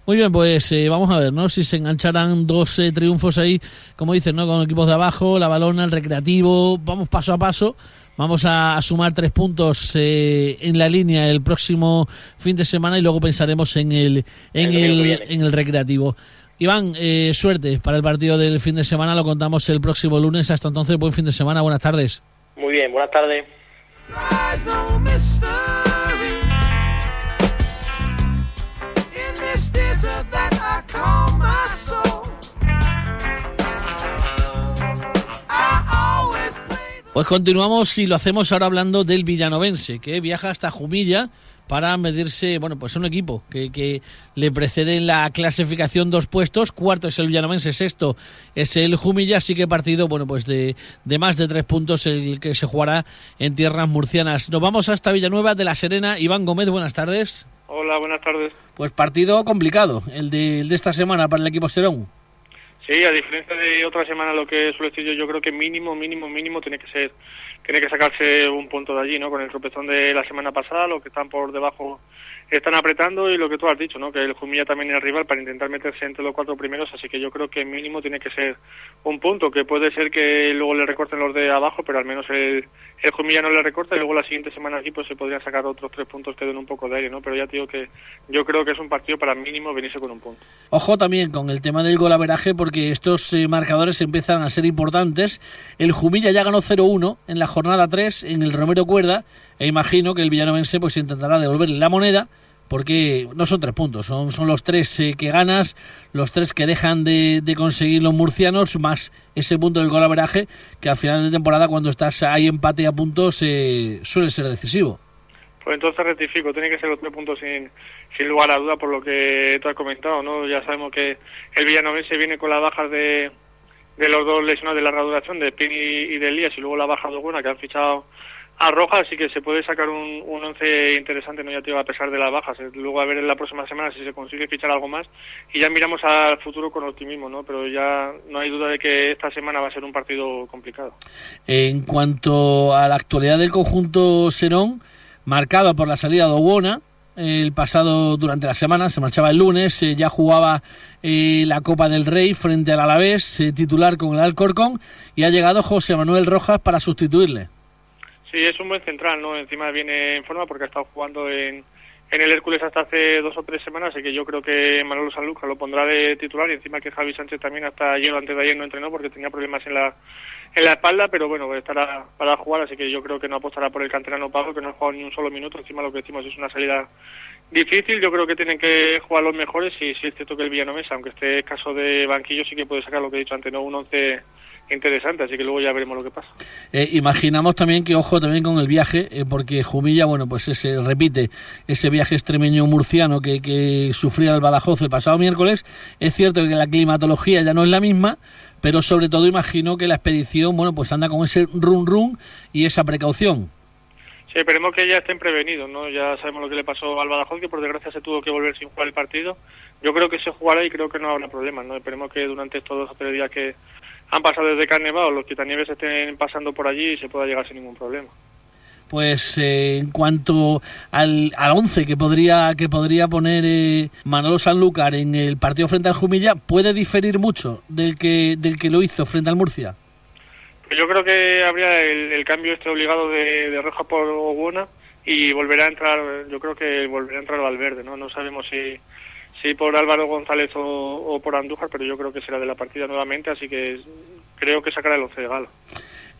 Muy bien, pues eh, vamos a ver, ¿no? Si se engancharán dos eh, triunfos ahí, como dicen, ¿no? Con equipos de abajo, la balona, el recreativo, vamos paso a paso. Vamos a, sumar tres puntos eh, en la línea el próximo fin de semana y luego pensaremos en el, en el, en el recreativo. Iván, suerte para el partido del fin de semana, lo contamos el próximo lunes. Hasta entonces, buen fin de semana, buenas tardes. Muy bien, buenas tardes. Pues continuamos y lo hacemos ahora hablando del villanovense, que viaja hasta Jumilla para medirse, bueno, pues un equipo que, que, le precede en la clasificación dos puestos, cuarto es el Villanovense, sexto es el Jumilla, así que partido, bueno, pues de, de más de tres puntos el que se jugará en tierras murcianas. Nos vamos hasta Villanueva de la Serena. Iván Gómez, buenas tardes. Hola, buenas tardes. Pues partido complicado, el de, el de esta semana para el equipo Serón. Sí, a diferencia de otra semana, lo que suele decir yo, yo creo que mínimo, mínimo, mínimo tiene que ser, tiene que sacarse un punto de allí, ¿no? Con el tropezón de la semana pasada, los que están por debajo están apretando y lo que tú has dicho, ¿no? Que el Jumilla también es rival para intentar meterse entre los cuatro primeros, así que yo creo que mínimo tiene que ser un punto, que puede ser que luego le recorten los de abajo, pero al menos el, el Jumilla no le recorta y luego la siguiente semana aquí pues se podrían sacar otros tres puntos que den un poco de aire, ¿no? Pero ya te digo que yo creo que es un partido para mínimo venirse con un punto. Ojo también con el tema del golaveraje porque estos eh, marcadores empiezan a ser importantes. El Jumilla ya ganó 0-1 en la jornada 3 en el Romero Cuerda e imagino que el villanovense pues intentará devolverle la moneda porque no son tres puntos, son, son los tres eh, que ganas, los tres que dejan de, conseguir los murcianos, más ese punto del golaveraje, que al final de temporada, cuando estás ahí empate a puntos, eh, suele ser decisivo. Pues entonces rectifico, tiene que ser los tres puntos sin, sin lugar a duda por lo que tú has comentado, ¿no? Ya sabemos que el villanovense viene con las bajas de, de los dos lesionados de larga duración, de Pini y de Elías, y luego la baja de buena que han fichado a Roja, así que se puede sacar un, un once interesante, no ya te a pesar de las bajas. Eh, luego a ver en la próxima semana si se consigue fichar algo más y ya miramos al futuro con optimismo, ¿no? Pero ya no hay duda de que esta semana va a ser un partido complicado. En cuanto a la actualidad del conjunto Serón, marcado por la salida de Obona, el pasado durante la semana, se marchaba el lunes, eh, ya jugaba eh, la Copa del Rey frente al Alavés, titular con el Alcorcón, y ha llegado José Manuel Rojas para sustituirle. Sí, es un buen central, ¿no? Encima viene en forma porque ha estado jugando en, en el Hércules hasta hace dos o tres semanas, así que yo creo que Manolo Sanluca lo pondrá de titular y encima que Javi Sánchez también hasta ayer o antes de ayer no entrenó porque tenía problemas en la en la espalda, pero bueno, estará para jugar, así que yo creo que no apostará por el canterano Pablo, que no ha jugado ni un solo minuto, encima lo que decimos es una salida difícil, yo creo que tienen que jugar los mejores y si es cierto que el Villanomesa, aunque esté caso de banquillo, sí que puede sacar lo que he dicho antes, no un once interesante, así que luego ya veremos lo que pasa. Eh, imaginamos también que ojo también con el viaje, eh, porque Jumilla, bueno, pues se repite ese viaje extremeño murciano que, que sufría el Badajoz el pasado miércoles. Es cierto que la climatología ya no es la misma, pero sobre todo imagino que la expedición, bueno, pues anda con ese run run y esa precaución. Sí, esperemos que ya estén prevenidos, ¿no? Ya sabemos lo que le pasó al Badajoz, que por desgracia se tuvo que volver sin jugar el partido. Yo creo que se jugará y creo que no habrá problemas, ¿no? Esperemos que durante estos dos o tres días que han pasado desde Carnaval los quitanieves estén pasando por allí y se pueda llegar sin ningún problema. Pues eh, en cuanto al, al 11 que podría, que podría poner eh, Manolo Sanlúcar en el partido frente al Jumilla, ¿puede diferir mucho del que, del que lo hizo frente al Murcia? Yo creo que habría el, el cambio este obligado de, de Roja por Buena y volverá a entrar, yo creo que volverá a entrar Valverde, ¿no? No sabemos si, si por Álvaro González o, o por Andújar, pero yo creo que será de la partida nuevamente, así que creo que sacará el 11 de Galo.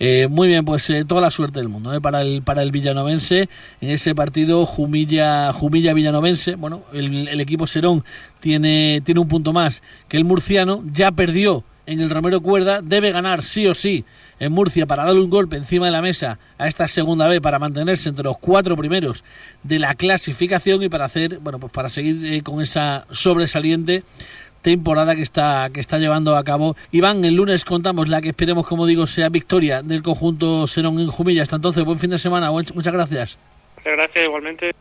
Eh, muy bien, pues eh, toda la suerte del mundo eh, para el para el villanovense en ese partido Jumilla Jumilla Villanovense. Bueno, el, el, equipo Serón tiene tiene un punto más que el murciano. Ya perdió en el Romero Cuerda, debe ganar sí o sí en Murcia para darle un golpe encima de la mesa a esta segunda vez para mantenerse entre los cuatro primeros de la clasificación y para hacer bueno pues para seguir eh, con esa sobresaliente temporada que está que está llevando a cabo. Iván, el lunes contamos la que esperemos, como digo, sea victoria del conjunto Serón en Jumilla. Hasta entonces, buen fin de semana. Muchas gracias. Muchas gracias, igualmente.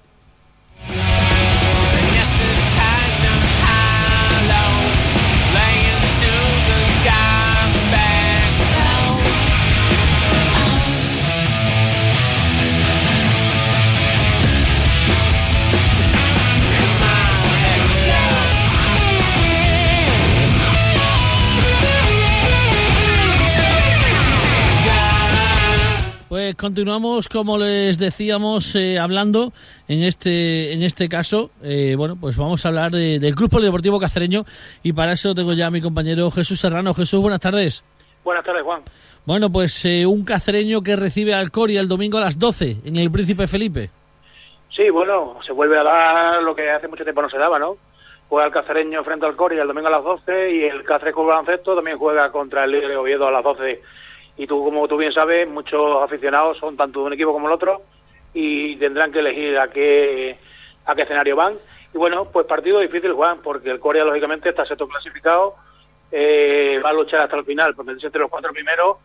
Continuamos, como les decíamos, eh, hablando en este en este caso. Eh, bueno, pues vamos a hablar de, del Club Polideportivo Cacereño y para eso tengo ya a mi compañero Jesús Serrano. Jesús, buenas tardes. Buenas tardes, Juan. Bueno, pues eh, un cacereño que recibe al Coria el domingo a las 12 en el Príncipe Felipe. Sí, bueno, se vuelve a dar lo que hace mucho tiempo no se daba, ¿no? Juega el cacereño frente al Coria el domingo a las 12 y el Cáceres con baloncesto también juega contra el líder de Oviedo a las 12 y tú, como tú bien sabes, muchos aficionados son tanto de un equipo como el otro y tendrán que elegir a qué, a qué escenario van. Y bueno, pues partido difícil, Juan, porque el Corea, lógicamente, está sexto clasificado, eh, va a luchar hasta el final, porque es entre los cuatro primeros,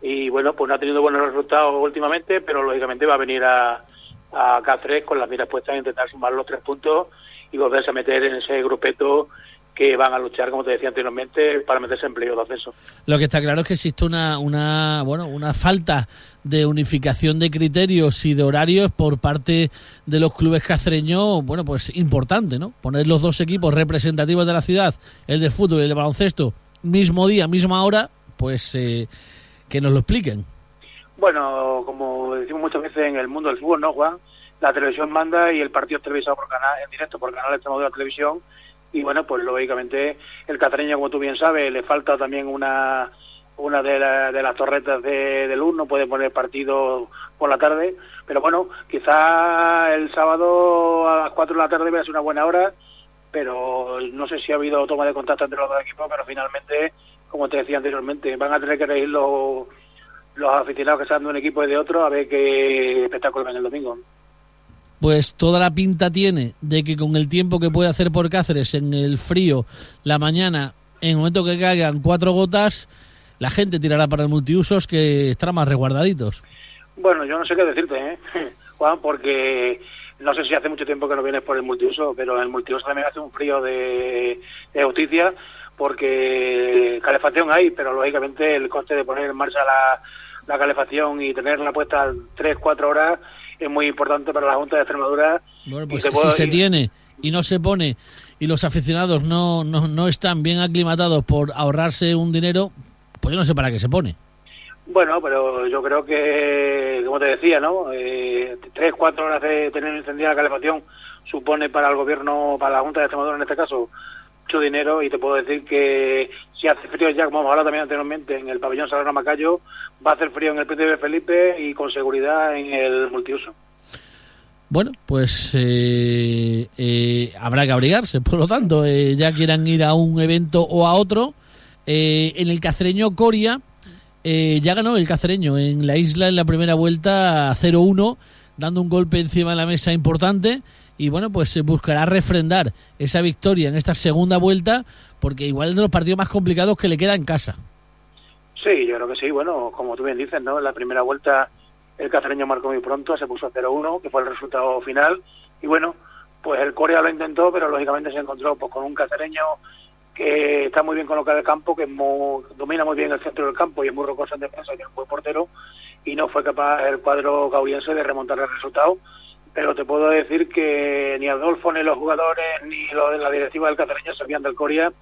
y bueno, pues no ha tenido buenos resultados últimamente, pero lógicamente va a venir a, a Cáceres con las miras puestas a intentar sumar los tres puntos y volverse a meter en ese grupeto que van a luchar, como te decía anteriormente, para meterse en playo de acceso. Lo que está claro es que existe una, una, bueno, una falta de unificación de criterios y de horarios por parte de los clubes cacereños, bueno, pues importante, ¿no? Poner los dos equipos representativos de la ciudad, el de fútbol y el de baloncesto, mismo día, misma hora, pues eh, que nos lo expliquen. Bueno, como decimos muchas veces en el mundo del fútbol, ¿no, Juan? La televisión manda y el partido es televisado por canal, en directo por canal Extremadura Televisión y bueno, pues lógicamente el cacereño, como tú bien sabes, le falta también una una de, la, de las torretas de, de, luz, no puede poner partido por la tarde, pero bueno, quizá el sábado a las 4 de la tarde va a ser una buena hora, pero no sé si ha habido toma de contacto entre los dos equipos, pero finalmente, como te decía anteriormente, van a tener que elegir los, los aficionados que sean de un equipo y de otro a ver qué espectáculo ven el domingo pues toda la pinta tiene de que con el tiempo que puede hacer por Cáceres en el frío la mañana, en el momento que caigan cuatro gotas, la gente tirará para el multiusos que estarán más resguardaditos. Bueno, yo no sé qué decirte, ¿eh? Juan, porque no sé si hace mucho tiempo que no vienes por el multiuso, pero en el multiuso también hace un frío de, de justicia, porque calefacción hay, pero lógicamente el coste de poner en marcha la, la calefacción y tenerla puesta tres, cuatro horas es muy importante para la Junta de Extremadura. Bueno, pues si se tiene y no se pone y los aficionados no, no, no están bien aclimatados por ahorrarse un dinero, pues yo no sé para qué se pone. Bueno, pero yo creo que, como te decía, ¿no? Eh, tres, cuatro horas de tener encendida la calefacción supone para el gobierno, para la Junta de Extremadura en este caso, mucho dinero y te puedo decir que si hace frío ya, como hemos hablado también anteriormente, en el pabellón Sagrado Macayo, va a hacer frío en el Príncipe Felipe y con seguridad en el multiuso. Bueno, pues eh, eh, habrá que abrigarse, por lo tanto, eh, ya quieran ir a un evento o a otro. Eh, en el cacereño Coria, eh, ya ganó el cacereño en la isla en la primera vuelta 0-1, dando un golpe encima de la mesa importante y bueno, pues se buscará refrendar esa victoria en esta segunda vuelta, porque igual de los partidos más complicados que le queda en casa. Sí, yo creo que sí. Bueno, como tú bien dices, ¿no? En la primera vuelta el cacereño marcó muy pronto, se puso 0-1, que fue el resultado final, y bueno, pues el Corea lo intentó, pero lógicamente se encontró pues, con un cacereño que está muy bien colocado en el campo, que domina muy bien el centro del campo y es muy rocoso en defensa y es portero, y no fue capaz el cuadro gauriense de remontar el resultado. Pero te puedo decir que ni Adolfo, ni los jugadores, ni los de la directiva del Cacereño sabían del Corea,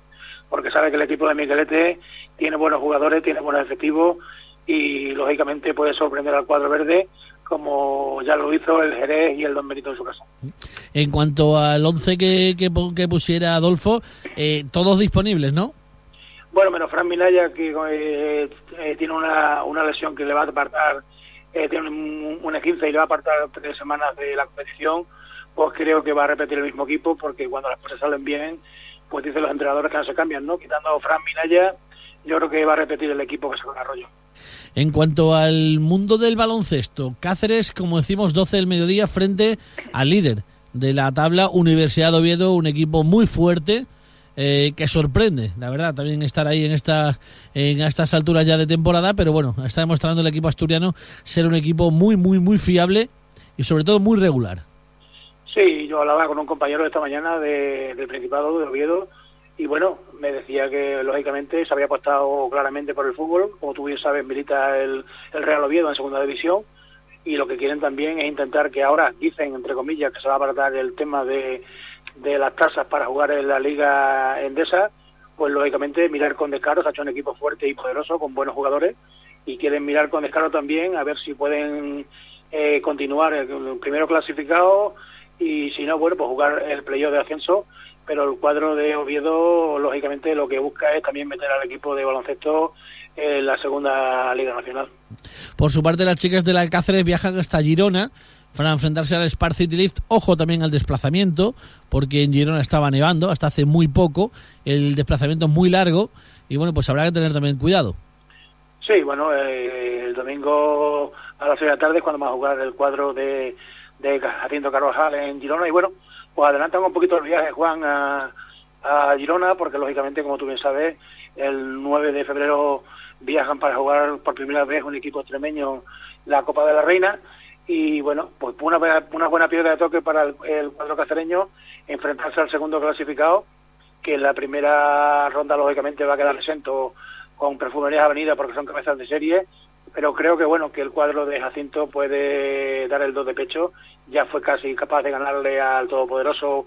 porque sabe que el equipo de Miguelete tiene buenos jugadores, tiene buenos efectivos y lógicamente puede sorprender al cuadro verde como ya lo hizo el Jerez y el Don Benito en su casa. En cuanto al 11 que, que, pusiera Adolfo, eh, todos disponibles, ¿no? Bueno, menos Fran Minaya, que eh, eh, tiene una, una lesión que le va a apartar, tiene un, un 15 y le va a apartar tres semanas de la competición, pues creo que va a repetir el mismo equipo, porque cuando las cosas salen bien, pues dicen los entrenadores que no se cambian, ¿no? Quitando a Fran Minaya, yo creo que va a repetir el equipo que se arroyo. En cuanto al mundo del baloncesto, Cáceres, como decimos, 12 del mediodía frente al líder de la tabla, Universidad de Oviedo, un equipo muy fuerte. Eh, que sorprende, la verdad, también estar ahí en, esta, en estas alturas ya de temporada, pero bueno, está demostrando el equipo asturiano ser un equipo muy, muy, muy fiable y sobre todo muy regular. Sí, yo hablaba con un compañero esta mañana del Principado de Oviedo y bueno, me decía que lógicamente se había apostado claramente por el fútbol, como tú bien sabes, milita el, el Real Oviedo en segunda división y lo que quieren también es intentar que ahora, dicen entre comillas, que se va a abaratar el tema de, de las tasas para jugar en la Liga Endesa, pues lógicamente mirar con descaro, se ha hecho un equipo fuerte y poderoso con buenos jugadores y quieren mirar con descaro también a ver si pueden eh, continuar el primero clasificado y si no, bueno, pues jugar el playoff de ascenso pero el cuadro de Oviedo, lógicamente, lo que busca es también meter al equipo de baloncesto en la segunda Liga Nacional. Por su parte, las chicas del Alcáceres viajan hasta Girona para enfrentarse al Spar City Lift. Ojo también al desplazamiento, porque en Girona estaba nevando hasta hace muy poco. El desplazamiento es muy largo y bueno, pues habrá que tener también cuidado. Sí, bueno, eh, el domingo a las seis de la tarde cuando va a jugar el cuadro de, de Jacinto Carvajal en Girona y bueno, pues adelantan un poquito el viaje, Juan, a, Girona, porque lógicamente, como tú bien sabes, el 9 de febrero viajan para jugar por primera vez un equipo extremeño la Copa de la Reina y bueno, pues una, una buena piedra de toque para el, cuadro cacereño enfrentarse al segundo clasificado, que en la primera ronda lógicamente va a quedar exento con Perfumerías Avenida porque son cabezas de serie, pero creo que bueno, que el cuadro de Jacinto puede dar el dos de pecho. Ya fue casi capaz de ganarle al todopoderoso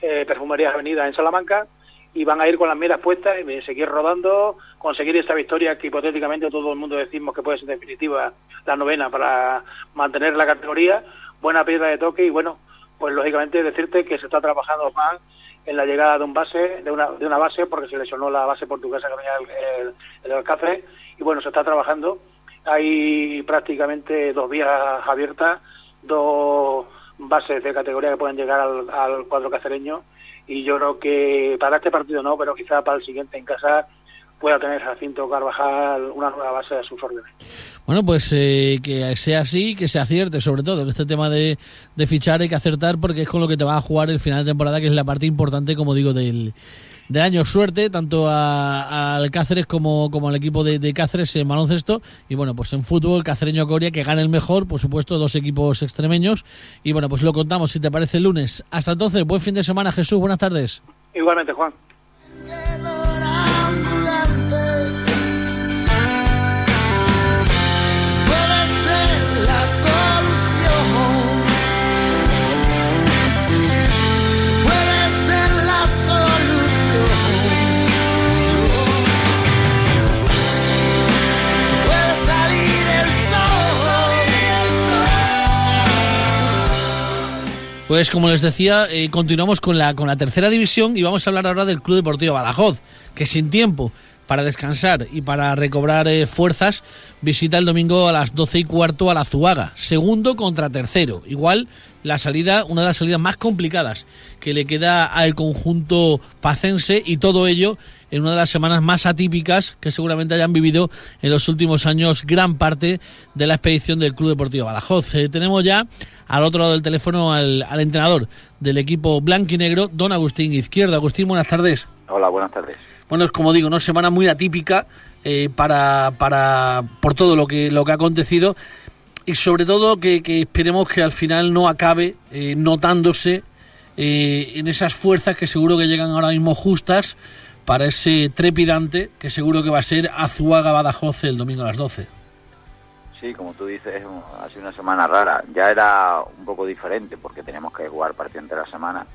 eh, Perfumerías Avenida en Salamanca y van a ir con las miras puestas y seguir rodando, conseguir esta victoria que hipotéticamente todo el mundo decimos que puede ser definitiva la novena para mantener la categoría, buena piedra de toque y bueno, pues lógicamente decirte que se está trabajando más en la llegada de un base, de una, de una base, porque se lesionó la base portuguesa que venía el, el, Alcácer, y bueno, se está trabajando. Hay prácticamente dos vías abiertas dos bases de categoría que pueden llegar al, cuadro cacereño y yo creo que para este partido no, pero quizá para el siguiente en casa pueda tener Jacinto Carvajal una nueva base a sus órdenes. Bueno, pues eh, que sea así, que se acierte sobre todo. En este tema de, de fichar hay que acertar porque es con lo que te va a jugar el final de temporada, que es la parte importante, como digo, del, de año. Suerte tanto al Cáceres como, como al equipo de, Cáceres en baloncesto. Y bueno, pues en fútbol, Cacereño Coria, que gane el mejor, por supuesto, dos equipos extremeños. Y bueno, pues lo contamos si te parece el lunes. Hasta entonces, buen fin de semana, Jesús. Buenas tardes. Igualmente, Juan. Pues como les decía, eh, continuamos con la, con la tercera división y vamos a hablar ahora del Club Deportivo Badajoz, que sin tiempo para descansar y para recobrar eh, fuerzas visita el domingo a las doce y cuarto a la Zuaga, segundo contra tercero. Igual la salida, una de las salidas más complicadas que le queda al conjunto pacense y todo ello en una de las semanas más atípicas que seguramente hayan vivido en los últimos años gran parte de la expedición del Club Deportivo Badajoz. Eh, tenemos ya al otro lado del teléfono al, entrenador del equipo blanco y negro, don Agustín Izquierda. Agustín, buenas tardes. Hola, buenas tardes. Bueno, es como digo, una semana muy atípica eh, para, para, por todo lo que, lo que ha acontecido. y sobre todo que, que esperemos que al final no acabe eh, notándose en esas fuerzas que seguro que llegan ahora mismo justas para ese trepidante que seguro que va a ser Azuaga Badajoz el domingo a las 12. Sí, como tú dices, ha sido una semana rara. Ya era un poco diferente porque tenemos que jugar partido entre la semana,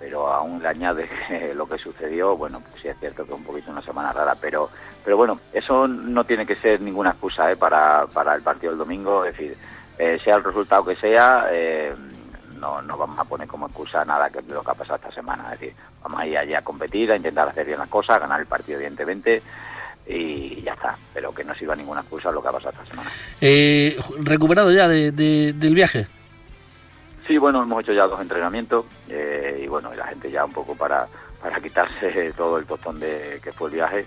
pero aún le añade lo que sucedió. Bueno, pues sí es cierto que un poquito una semana rara, pero pero bueno, eso no tiene que ser ninguna excusa ¿eh? para, para el partido del domingo. Es decir, eh, sea el resultado que sea, eh, no, no vamos a poner como excusa nada que lo que ha pasado esta semana. Es decir, vamos a ir allí a competir, a intentar hacer bien las cosas, ganar el partido, evidentemente y ya está, pero que no sirva ninguna excusa lo que ha pasado esta semana. Eh, ¿Recuperado ya de, de, del viaje? Sí, bueno, hemos hecho ya dos entrenamientos eh, y bueno, y la gente ya un poco para, para quitarse todo el tostón de que fue el viaje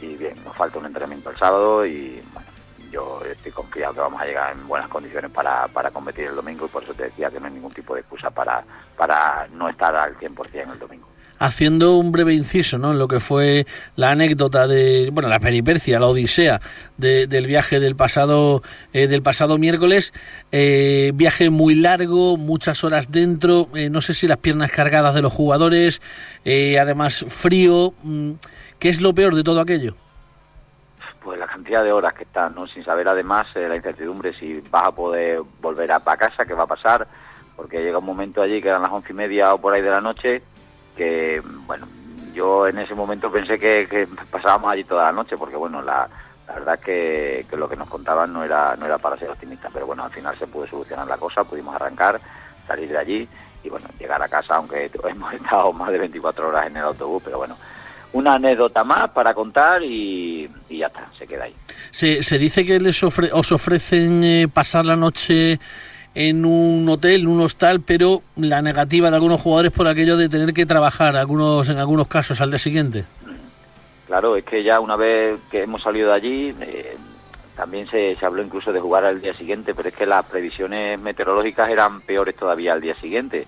y bien, nos falta un entrenamiento el sábado y bueno, yo estoy confiado que vamos a llegar en buenas condiciones para, para competir el domingo y por eso te decía que no hay ningún tipo de excusa para, para no estar al 100% el domingo haciendo un breve inciso ¿no? en lo que fue la anécdota de, bueno, la peripecia, la odisea de, del viaje del pasado, eh, del pasado miércoles. Eh, viaje muy largo, muchas horas dentro, eh, no sé si las piernas cargadas de los jugadores, además frío. mm, ¿Qué es lo peor de todo aquello? Pues la cantidad de horas que estás, ¿no? Sin saber además eh, la incertidumbre si vas a poder volver a, para casa, qué va a pasar, porque llega un momento allí que eran las once y media o por ahí de la noche, que, bueno, yo en ese momento pensé que, pasábamos allí toda la noche, porque, bueno, la, la verdad que lo que nos contaban no era, no era para ser optimistas, pero bueno, al final se pudo solucionar la cosa, pudimos arrancar, salir de allí y, bueno, llegar a casa, aunque hemos estado más de 24 horas en el autobús, pero bueno, una anécdota más para contar y, y ya está, se queda ahí. Se, se dice que les ofre- os ofrecen eh, pasar la noche en un hotel, en un hostal, pero la negativa de algunos jugadores por aquello de tener que trabajar algunos en algunos casos al día siguiente. Claro, es que ya una vez que hemos salido de allí, eh, también se, se habló incluso de jugar al día siguiente, pero es que las previsiones meteorológicas eran peores todavía al día siguiente.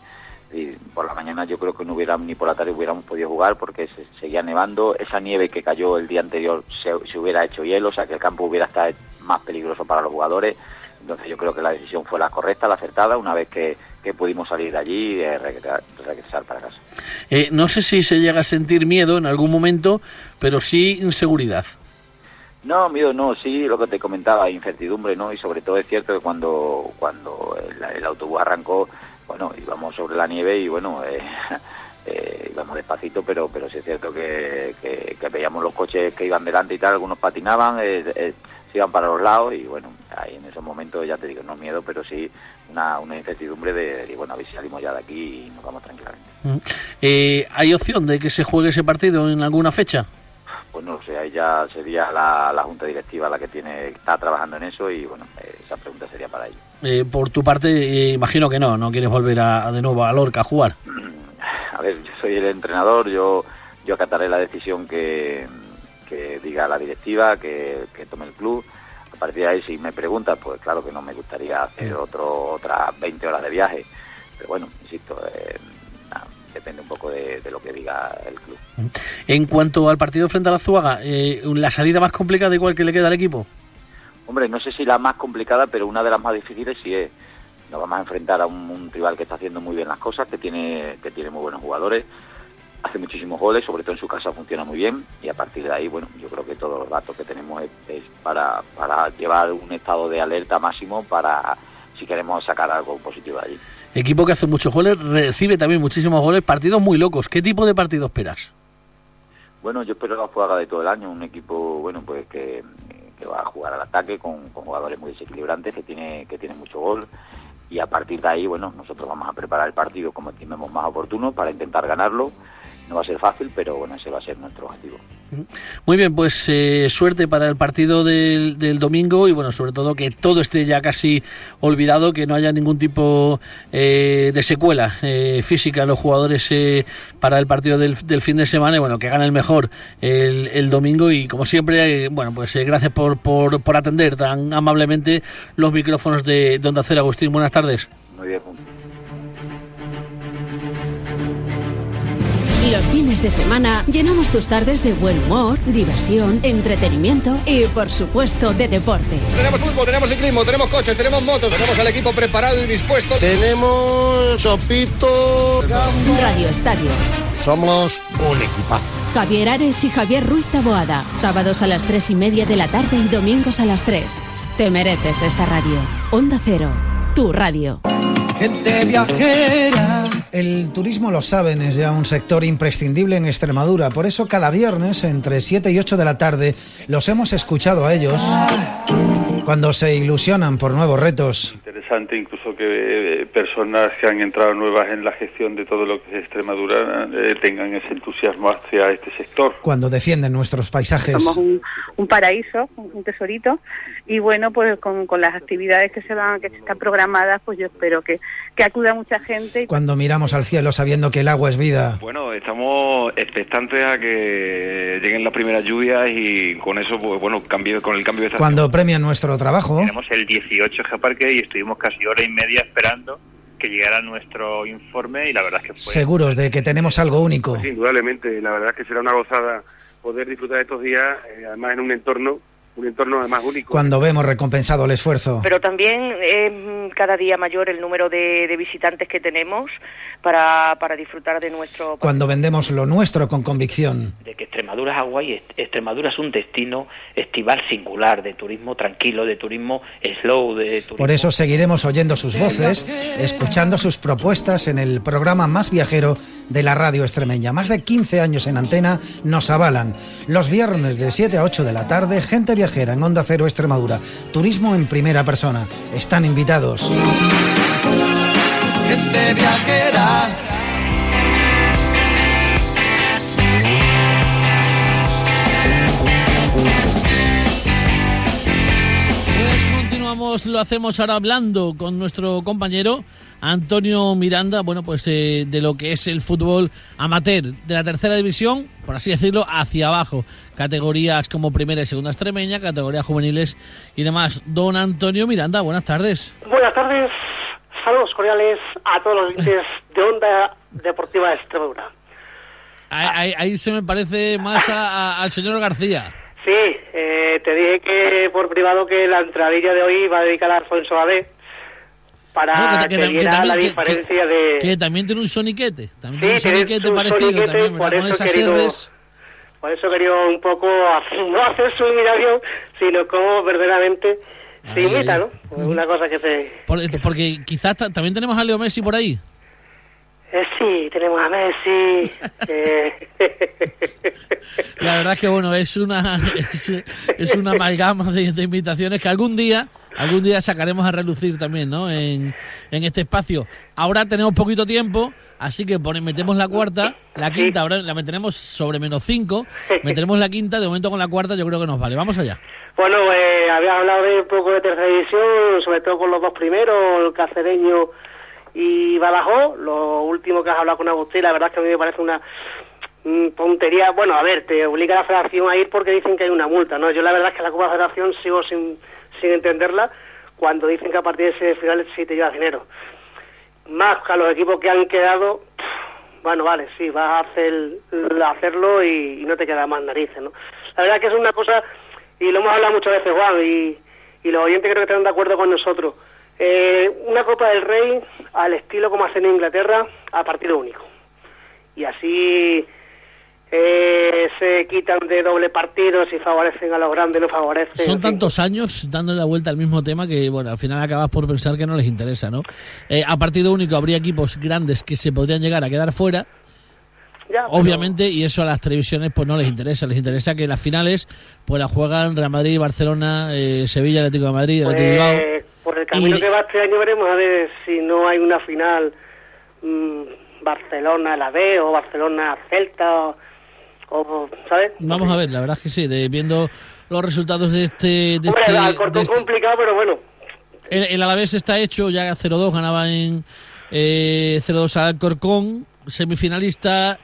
Y por la mañana yo creo que no hubiéramos, ni por la tarde hubiéramos podido jugar porque se, seguía nevando. Esa nieve que cayó el día anterior se, se hubiera hecho hielo, o sea que el campo hubiera estado más peligroso para los jugadores. Entonces yo creo que la decisión fue la correcta, la acertada, una vez que, que pudimos salir de allí y eh, regresar, regresar para casa. Eh, no sé si se llega a sentir miedo en algún momento, pero sí inseguridad. No, miedo no, sí, lo que te comentaba, incertidumbre, ¿no? Y sobre todo es cierto que cuando, cuando el, el autobús arrancó, bueno, íbamos sobre la nieve y bueno, eh, eh, íbamos despacito, pero pero sí es cierto que, que, veíamos los coches que iban delante y tal, algunos patinaban, eh, eh, se iban para los lados y bueno, ahí en esos momentos ya te digo, no miedo, pero sí una, una incertidumbre de, bueno, a ver si salimos ya de aquí y nos vamos tranquilamente. Mm. ¿Hay opción de que se juegue ese partido en alguna fecha? Pues no lo sé, ahí ya sería la, la Junta Directiva la que tiene está trabajando en eso y bueno, esa pregunta sería para ellos. Eh, por tu parte, eh, imagino que no, no quieres volver a, a de nuevo a Lorca a jugar. A ver, yo soy el entrenador, yo yo acataré la decisión que, que diga la directiva, que, que tome el club. A partir de ahí, si me preguntas, pues claro que no me gustaría hacer otro otras 20 horas de viaje. Pero bueno, insisto, eh, depende un poco de, de, lo que diga el club. En cuanto al partido frente a la Zuaga, eh, ¿la salida más complicada igual que le queda al equipo? Hombre, no sé si la más complicada, pero una de las más difíciles sí es. Nos vamos a enfrentar a un, un rival que está haciendo muy bien las cosas, que tiene, que tiene muy buenos jugadores, hace muchísimos goles, sobre todo en su casa funciona muy bien y a partir de ahí, bueno, yo creo que todos los datos que tenemos es, es para, para llevar un estado de alerta máximo para si queremos sacar algo positivo de allí. Equipo que hace muchos goles, recibe también muchísimos goles, partidos muy locos. ¿Qué tipo de partido esperas? Bueno, yo espero la jugada de todo el año, un equipo, bueno, pues que, va a jugar al ataque con, con, jugadores muy desequilibrantes, que tiene, que tiene mucho gol y a partir de ahí, bueno, nosotros vamos a preparar el partido como estimemos más oportuno para intentar ganarlo. No va a ser fácil, pero bueno, ese va a ser nuestro objetivo. Muy bien, pues eh, suerte para el partido del, del, domingo y bueno, sobre todo que todo esté ya casi olvidado, que no haya ningún tipo eh, de secuela eh, física a los jugadores eh, para el partido del, del, fin de semana y bueno, que gane el mejor el, el domingo y como siempre, eh, bueno, pues gracias por, por, por, atender tan amablemente los micrófonos de, Onda Cero. Agustín, buenas tardes. Muy bien. Los fines de semana llenamos tus tardes de buen humor, diversión, entretenimiento y, por supuesto, de deporte. Tenemos fútbol, tenemos ciclismo, tenemos coches, tenemos motos, tenemos al equipo preparado y dispuesto. Tenemos Sopito. Radio Estadio. Somos un equipazo. Javier Ares y Javier Ruiz Taboada. Sábados a las tres y media de la tarde y domingos a las 3. Te mereces esta radio. Onda Cero. Tu radio. Gente viajera. El turismo, lo saben, es ya un sector imprescindible en Extremadura. Por eso cada viernes, entre 7 y 8 de la tarde, los hemos escuchado a ellos cuando se ilusionan por nuevos retos. Interesante incluso que eh, personas que han entrado nuevas en la gestión de todo lo que es Extremadura eh, tengan ese entusiasmo hacia este sector. Cuando defienden nuestros paisajes. Somos un, un paraíso, un tesorito, y bueno, pues con, con las actividades que se van, que están programadas, pues yo espero que, que acuda mucha gente. Cuando miramos al cielo sabiendo que el agua es vida. Bueno, estamos expectantes a que lleguen las primeras lluvias y con eso, pues bueno, cambio, con el cambio de estación. Cuando premian nuestro trabajo. Tenemos el 18 Geoparque y estuvimos casi hora y media esperando que llegara nuestro informe y la verdad es que fue... Seguros de que tenemos algo único. Pues indudablemente, la verdad es que será una gozada poder disfrutar de estos días, eh, además en un entorno un entorno además único. Cuando vemos recompensado el esfuerzo. Pero también es cada día mayor el número de, de visitantes que tenemos para, para, disfrutar de nuestro... Cuando vendemos lo nuestro con convicción. De que Extremadura es agua y Extremadura es un destino estival singular, de turismo tranquilo, de turismo slow, de turismo... Por eso seguiremos oyendo sus voces, escuchando sus propuestas en el programa más viajero de la radio extremeña. Más de 15 años en antena nos avalan. Los viernes de 7 a 8 de la tarde, gente viajera en Onda Cero Extremadura. Turismo en primera persona. Están invitados. Lo hacemos ahora hablando con nuestro compañero Antonio Miranda, bueno, pues eh, de lo que es el fútbol amateur de la tercera división, por así decirlo, hacia abajo. Categorías como primera y segunda extremeña, categorías juveniles y demás. Don Antonio Miranda, buenas tardes. Buenas tardes, saludos cordiales a todos los oyentes de Onda Deportiva de Extremadura. Ahí, ahí, se me parece más a, a, al señor García. Sí, eh, te dije que por privado que la entradilla de hoy va a dedicar a Alfonso Abé para no, que, que, también, la diferencia de... Que también tiene un soniquete, también sí, tiene un soniquete parecido soniquete, también, por eso esas querido. Por eso quería un poco, no hacer su imitación, sino como verdaderamente se imita, ¿no? Una cosa que se... Por, porque quizás también tenemos a Leo Messi por ahí. Eh, sí, tenemos a Messi. eh. La verdad es que bueno, es una es, es una amalgama de, de, invitaciones que algún día algún día sacaremos a relucir también, ¿no? En, en este espacio. Ahora tenemos poquito tiempo, así que pone, metemos la cuarta, la quinta, ahora la meteremos sobre menos cinco, meteremos la quinta, de momento con la cuarta yo creo que nos vale. Vamos allá. Bueno, eh, había hablado de un poco de tercera división, sobre todo con los dos primeros, el cacereño y Badajoz. Lo último que has hablado con Agustín, la verdad es que a mí me parece una mm, tontería. Bueno, a ver, te obliga la federación a ir porque dicen que hay una multa, ¿no? Yo la verdad es que la Copa Federación sigo sin, sin entenderla cuando dicen que a partir de ese final sí te lleva dinero. Más que a los equipos que han quedado, bueno, vale, sí, vas a hacer, hacerlo y, y, no te queda más narices, ¿no? La verdad es que es una cosa, y lo hemos hablado muchas veces, Juan, y, y los oyentes creo que están de acuerdo con nosotros. Eh, una Copa del Rey al estilo como hacen en Inglaterra a partido único. Y así eh, se quitan de doble partido si favorecen a los grandes, no favorecen. Son tantos años dándole la vuelta al mismo tema que, bueno, al final acabas por pensar que no les interesa, ¿no? Eh, a partido único habría equipos grandes que se podrían llegar a quedar fuera. Ya, Obviamente, y eso a las televisiones pues no les interesa. Les interesa que las finales pues las juegan Real Madrid, Barcelona, eh, Sevilla, Atlético de Madrid, pues, Atlético de Bilbao. Por el camino y... que va este año veremos a ver si no hay una final mmm, Barcelona la B o Barcelona Celta o, o, ¿sabes? Vamos a ver, la verdad es que sí, de, viendo los resultados de este... De Hombre, este, de este... complicado, pero bueno. El, el Alavés está hecho, ya 0-2 ganaba en eh, 0-2 al Corcón, semifinalista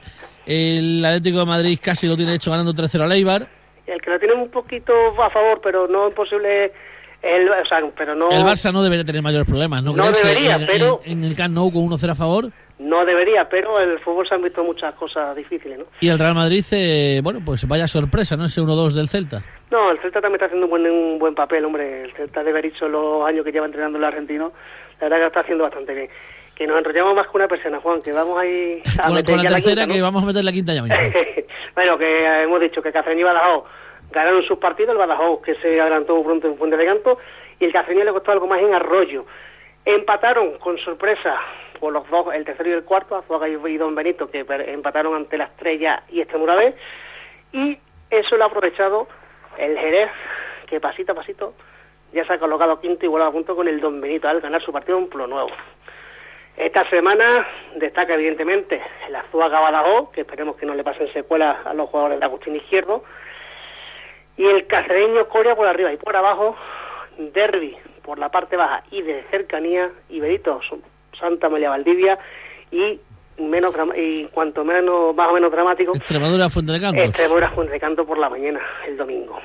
el Atlético de Madrid casi lo tiene hecho ganando 3-0 al Eibar. El que lo tiene un poquito a favor, pero no imposible... El, o sea, pero no... el Barça no debería tener mayores problemas, ¿no, no crees? debería, en, pero... En, en el Camp Nou con 1-0 a favor. no debería, pero el fútbol se han visto muchas cosas difíciles, ¿no? Y el Real Madrid, eh, bueno, pues vaya sorpresa, ¿no? Ese 1-2 del Celta. No, el Celta también está haciendo un buen, un buen papel, hombre. El Celta de Berizzo, los años que lleva entrenando el argentino, la verdad que lo está haciendo bastante bien. Que nos enrollamos más que una persona, Juan, que vamos ahí a Con, meter con la tercera, quinta, ¿no? que vamos a meter la quinta ya mismo. bueno, que eh, hemos dicho que Cacereño y Badajoz ganaron sus partidos, el Badajoz que se adelantó pronto en Fuente de Canto, y el Cacereño le costó algo más en Arroyo. Empataron con sorpresa por los dos, el tercero y el cuarto, Azuaga y Don Benito, que empataron ante la Estrella y Extremadura B, y eso lo ha aprovechado el Jerez, que pasito a pasito ya se ha colocado quinto vuelve a punto con el Don Benito al ganar su partido en Pueblo Nuevo. Esta semana destaca evidentemente el Azuaga Badajoz, que esperemos que no le pasen secuelas a los jugadores de Agustín Izquierdo, y el cacereño Coria por arriba y por abajo, Derby por la parte baja y de cercanía, Iberito, Santa María Valdivia y menos y cuanto menos más o menos dramático Extremadura, Cantos. Extremadura Fuente de Canto por la mañana el domingo.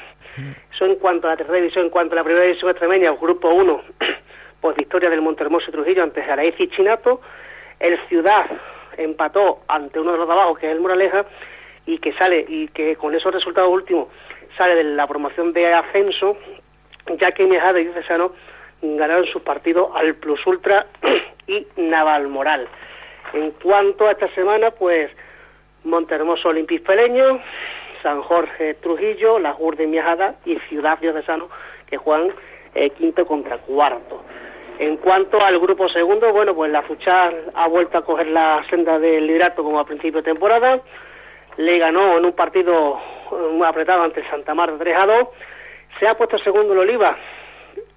Eso en cuanto a la tercera división, en cuanto a la primera división extremeña, grupo 1, pues victoria del Montermoso y Trujillo ante Jaraíz y Chinato. El Ciudad empató ante uno de los de abajo, que es el Moraleja, y que sale, y que con esos resultados últimos sale de la promoción de ascenso, ya que Mejada y Diocesano ganaron sus partidos al Plus Ultra y Navalmoral. En cuanto a esta semana, pues Montermoso Olimpis Peleño, San Jorge Trujillo, La Urde Miajada y Ciudad Diocesano, que juegan eh, quinto contra cuarto. En cuanto al grupo segundo, bueno, pues la Fuchar ha vuelto a coger la senda del liderato como a principio de temporada. Le ganó en un partido muy apretado ante Santa Marta 3 a 2. Se ha puesto segundo el Oliva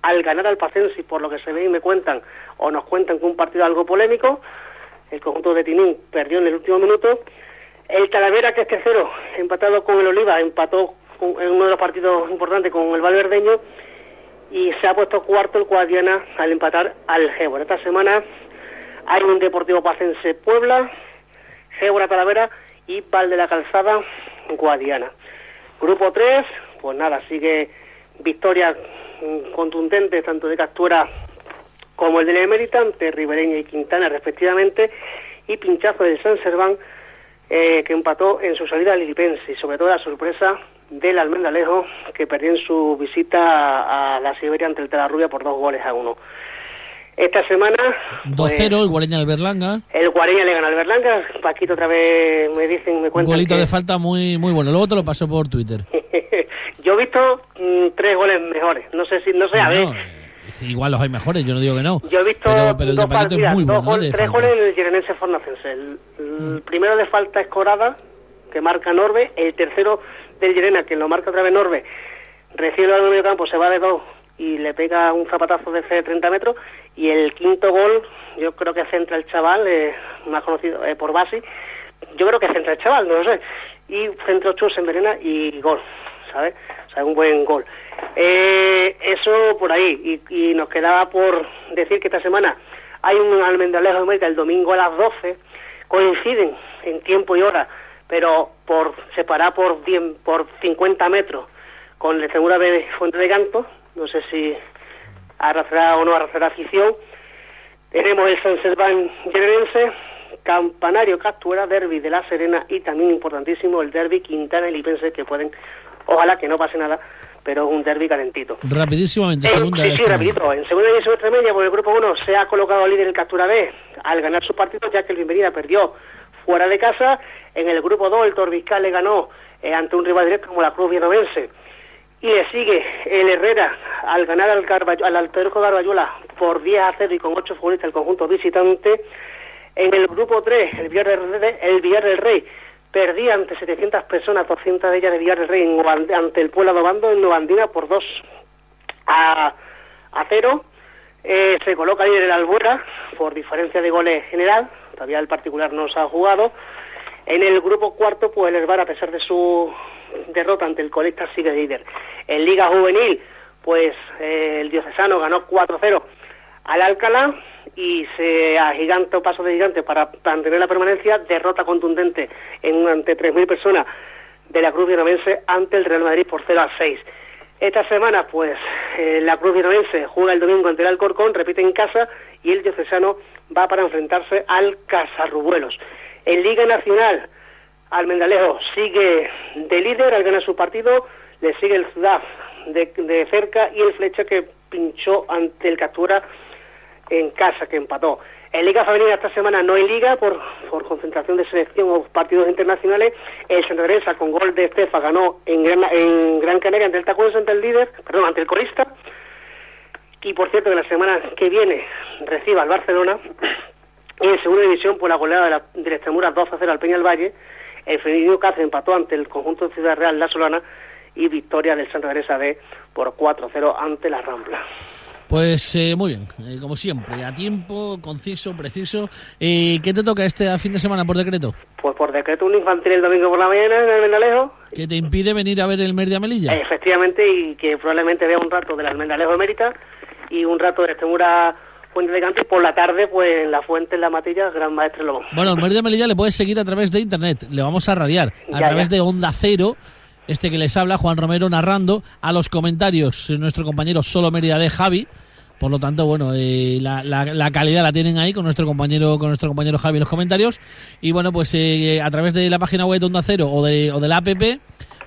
al ganar al Pacense, y por lo que se ve y me cuentan, o nos cuentan que un partido algo polémico. El conjunto de Tinín perdió en el último minuto. El Talavera, que es tercero, empatado con el Oliva, empató en uno de los partidos importantes con el Valverdeño y se ha puesto cuarto el Guadiana al empatar al Gébora. Esta semana hay un Deportivo Pacense Puebla, Gébora Talavera y Val de la Calzada Guadiana. Grupo 3, pues nada, sigue victorias mm, contundentes tanto de Captura como el del Emérita ante Ribereña y Quintana respectivamente y pinchazo del San Serván eh, que empató en su salida al Lilipense y sobre todo la sorpresa del Almendalejo que perdió en su visita a, a la Siberia ante el Telarrubia por dos goles a uno. Esta semana 2-0, el Guareña del Berlanga. el Guareña le gana al Berlanga, Paquito otra vez me dicen, me Un cuentan golito que- de falta muy muy bueno. Luego te lo paso por Twitter. yo he visto mm, tres goles mejores, no sé si, no sé, a ver, sí, igual los hay mejores, yo no digo que no. Yo he visto pero, pero dos partidas, muy dos bueno. ¿eh? gol- tres goles en el Gironense Fornacense. El, el primero de falta es Corada, que marca Norbe. El tercero del Girena, que lo marca otra vez Norbe, recibe el medio campo, se va de dos y le pega un zapatazo de 30 metros. Y el quinto gol, yo creo que centra el chaval, eh, más conocido eh, por Basi. Yo creo que centra el chaval, no lo sé. Y centro Chus en Verena y gol, ¿sabes? O sea, un buen gol. Eh, eso por ahí. Y, y nos quedaba por decir que esta semana hay un Almendalejo de América el domingo a las 12. Coinciden en tiempo y hora, pero por separar por 10, por 50 metros con la Extremadura de Fuente de Canto. No sé si arrastrará o no arrastrará afición. Tenemos el San Serván Generense, Campanario Captura, Derby de La Serena y también importantísimo el Derby Quintana y Lipense que pueden, ojalá que no pase nada, pero es un derby calentito. Rapidísimamente, Eh, segunda sí, sí, rapidito. En segunda división extremeña, por el grupo 1 se ha colocado líder el Captura B al ganar su partido, ya que el Bienvenida perdió fuera de casa. En el grupo 2 el Torbiscal le ganó eh, ante un rival directo como la Cruz Vienovense. Y le sigue el Herrera al ganar al, Carballo, al Garbayola por 10 a 0 y con 8 futbolistas el conjunto visitante. En el grupo 3, el Villar del Rey, el Villar del Rey perdía ante 700 personas, 200 de ellas de Villar del Rey en ante el Pueblo de Obando en Novandina por 2 a, a 0. Eh, se coloca líder el Albuera por diferencia de goles general, todavía el particular no se ha jugado. En el grupo cuarto, pues el Herbar, a pesar de su derrota ante el colista, sigue líder. En Liga Juvenil, pues el Diocesano ganó 4-0 al Alcalá y se agiganta paso de gigante para mantener la permanencia, derrota contundente en ante 3.000 personas de la Cruz Vietnamense ante el Real Madrid por 0 a 6. Esta semana, pues, eh, la Cruz Vironense juega el domingo ante el Alcorcón, repite en casa y el diocesano va para enfrentarse al Casarrubuelos. En Liga Nacional, Almendalejo sigue de líder al ganar su partido, le sigue el Ciudad de, cerca y el Flecha que pinchó ante el Captura en casa, que empató. En Liga Femenina esta semana no hay liga por, por concentración de selección o partidos internacionales. El Santa con gol de Estefa ganó en Gran, en Gran Canaria ante el Tacuense, ante el líder, perdón, ante el corista. Y por cierto que la semana que viene reciba al Barcelona y en segunda división por la goleada de la, de la Extremadura 2 a 0 al Peña del Valle. El Femenino Cáceres empató ante el conjunto de Ciudad Real La Solana y victoria del Santa Teresa B por 4 a 0 ante la Rampla. Pues eh, muy bien, eh, como siempre, a tiempo, conciso, preciso. Eh, ¿Qué te toca este fin de semana por decreto? Pues por decreto un infantil el domingo por la mañana en el Mendalejo. ¿Que te impide venir a ver el Mer de Amelilla? Efectivamente, y que probablemente vea un rato del Almendalejo Emérita y un rato de Extremura Fuente de Canto y por la tarde, pues en la Fuente, en la Matilla, Gran Maestre Lobo. Bueno, el Mer de Amelilla le puedes seguir a través de internet, le vamos a radiar, a Ya, través ya. de Onda Cero. Este que les habla, Juan Romero, narrando a los comentarios eh, nuestro compañero Solo Mérida de Javi. Por lo tanto, bueno, eh, la, la- la calidad la tienen ahí con nuestro compañero con nuestro compañero Javi en los comentarios. Y bueno, pues eh, a través de la página web de Onda Cero o de, o de la app,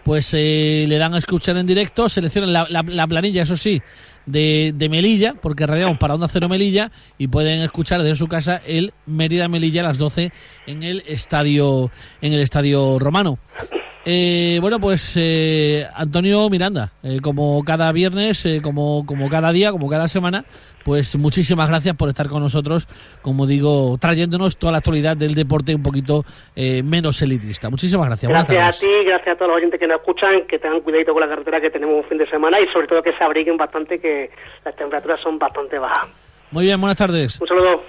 pues eh, le dan a escuchar en directo, seleccionan la, la- la planilla, eso sí, de, de Melilla, porque radiamos para Onda Cero Melilla, y pueden escuchar desde su casa el Mérida Melilla a las 12 en el estadio, en el estadio romano. Eh, bueno, pues eh, Antonio Miranda, eh, como cada viernes, eh, como, como cada día, como cada semana, pues muchísimas gracias por estar con nosotros, como digo, trayéndonos toda la actualidad del deporte un poquito eh, menos elitista. Muchísimas gracias. Gracias a ti, gracias a todos los oyentes que nos escuchan, que tengan cuidadito con la carretera que tenemos un fin de semana y sobre todo que se abriguen bastante, que las temperaturas son bastante bajas. Muy bien, buenas tardes. Un saludo.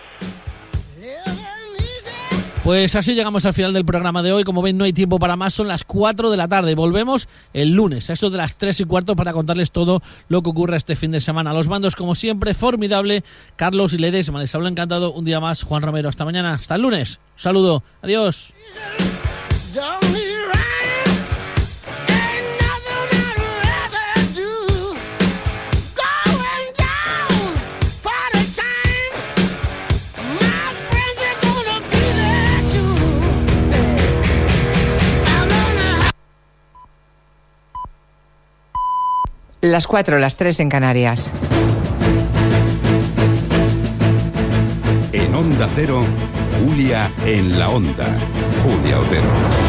Pues así llegamos al final del programa de hoy. Como ven, no hay tiempo para más. Son las 4 de la tarde. Volvemos el lunes, a eso de las 3 y cuarto, para contarles todo lo que ocurre este fin de semana. Los mandos, como siempre, formidable. Carlos y Ledesma. Les hablo encantado un día más. Juan Romero. Hasta mañana. Hasta el lunes. Un saludo. Adiós. Las 4, las 3 en Canarias. En Onda Cero, Julia en la Onda. Julia Otero.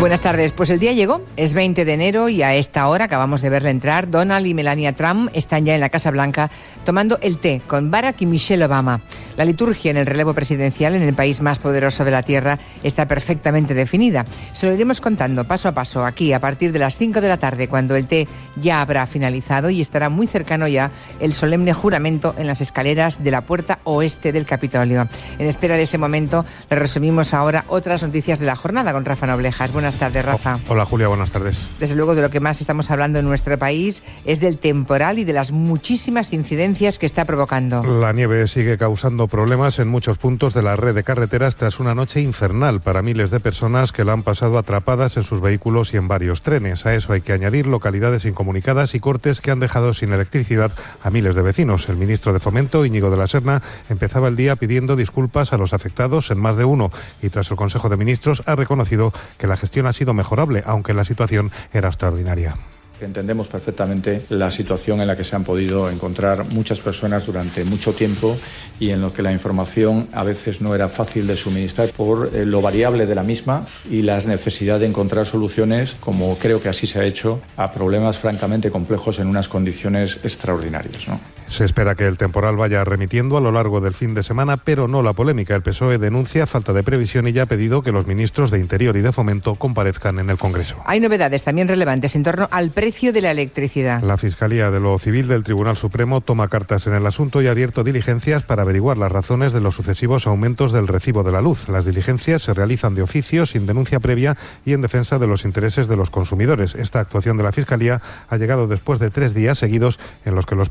Buenas tardes. Pues el día llegó, es 20 de enero y a esta hora acabamos de verle entrar. Donald y Melania Trump están ya en la Casa Blanca tomando el té con Barack y Michelle Obama. La liturgia en el relevo presidencial en el país más poderoso de la Tierra está perfectamente definida. Se lo iremos contando paso a paso aquí a partir de las 5 de la tarde cuando el té ya habrá finalizado y estará muy cercano ya el solemne juramento en las escaleras de la puerta oeste del Capitolio. En espera de ese momento, le resumimos ahora otras noticias de la jornada con Rafa Noblejas. Buenas tardes, Rafa. Hola Julia, buenas tardes. Desde luego de lo que más estamos hablando en nuestro país es del temporal y de las muchísimas incidencias que está provocando. La nieve sigue causando problemas en muchos puntos de la red de carreteras tras una noche infernal para miles de personas que la han pasado atrapadas en sus vehículos y en varios trenes. A eso hay que añadir localidades incomunicadas y cortes que han dejado sin electricidad a miles de vecinos. El ministro de Fomento, Íñigo de la Serna, empezaba el día pidiendo disculpas a los afectados en más de uno y tras el Consejo de Ministros ha reconocido que la gestión ha sido mejorable, aunque la situación era extraordinaria. Entendemos perfectamente la situación en la que se han podido encontrar muchas personas durante mucho tiempo y en lo que la información a veces no era fácil de suministrar por eh, lo variable de la misma y la necesidad de encontrar soluciones, como creo que así se ha hecho, a problemas francamente complejos en unas condiciones extraordinarias. ¿no? Se espera que el temporal vaya remitiendo a lo largo del fin de semana, pero no la polémica. El PSOE denuncia falta de previsión y ya ha pedido que los ministros de Interior y de Fomento comparezcan en el Congreso. Hay novedades también relevantes en torno al precio la. La Fiscalía de lo Civil del Tribunal Supremo toma cartas en el asunto y ha abierto diligencias para averiguar las razones de los sucesivos aumentos del recibo de la luz. Las diligencias se realizan de oficio, sin denuncia previa y en defensa de los intereses de los consumidores. Esta actuación de la Fiscalía ha llegado después de tres días seguidos en los que los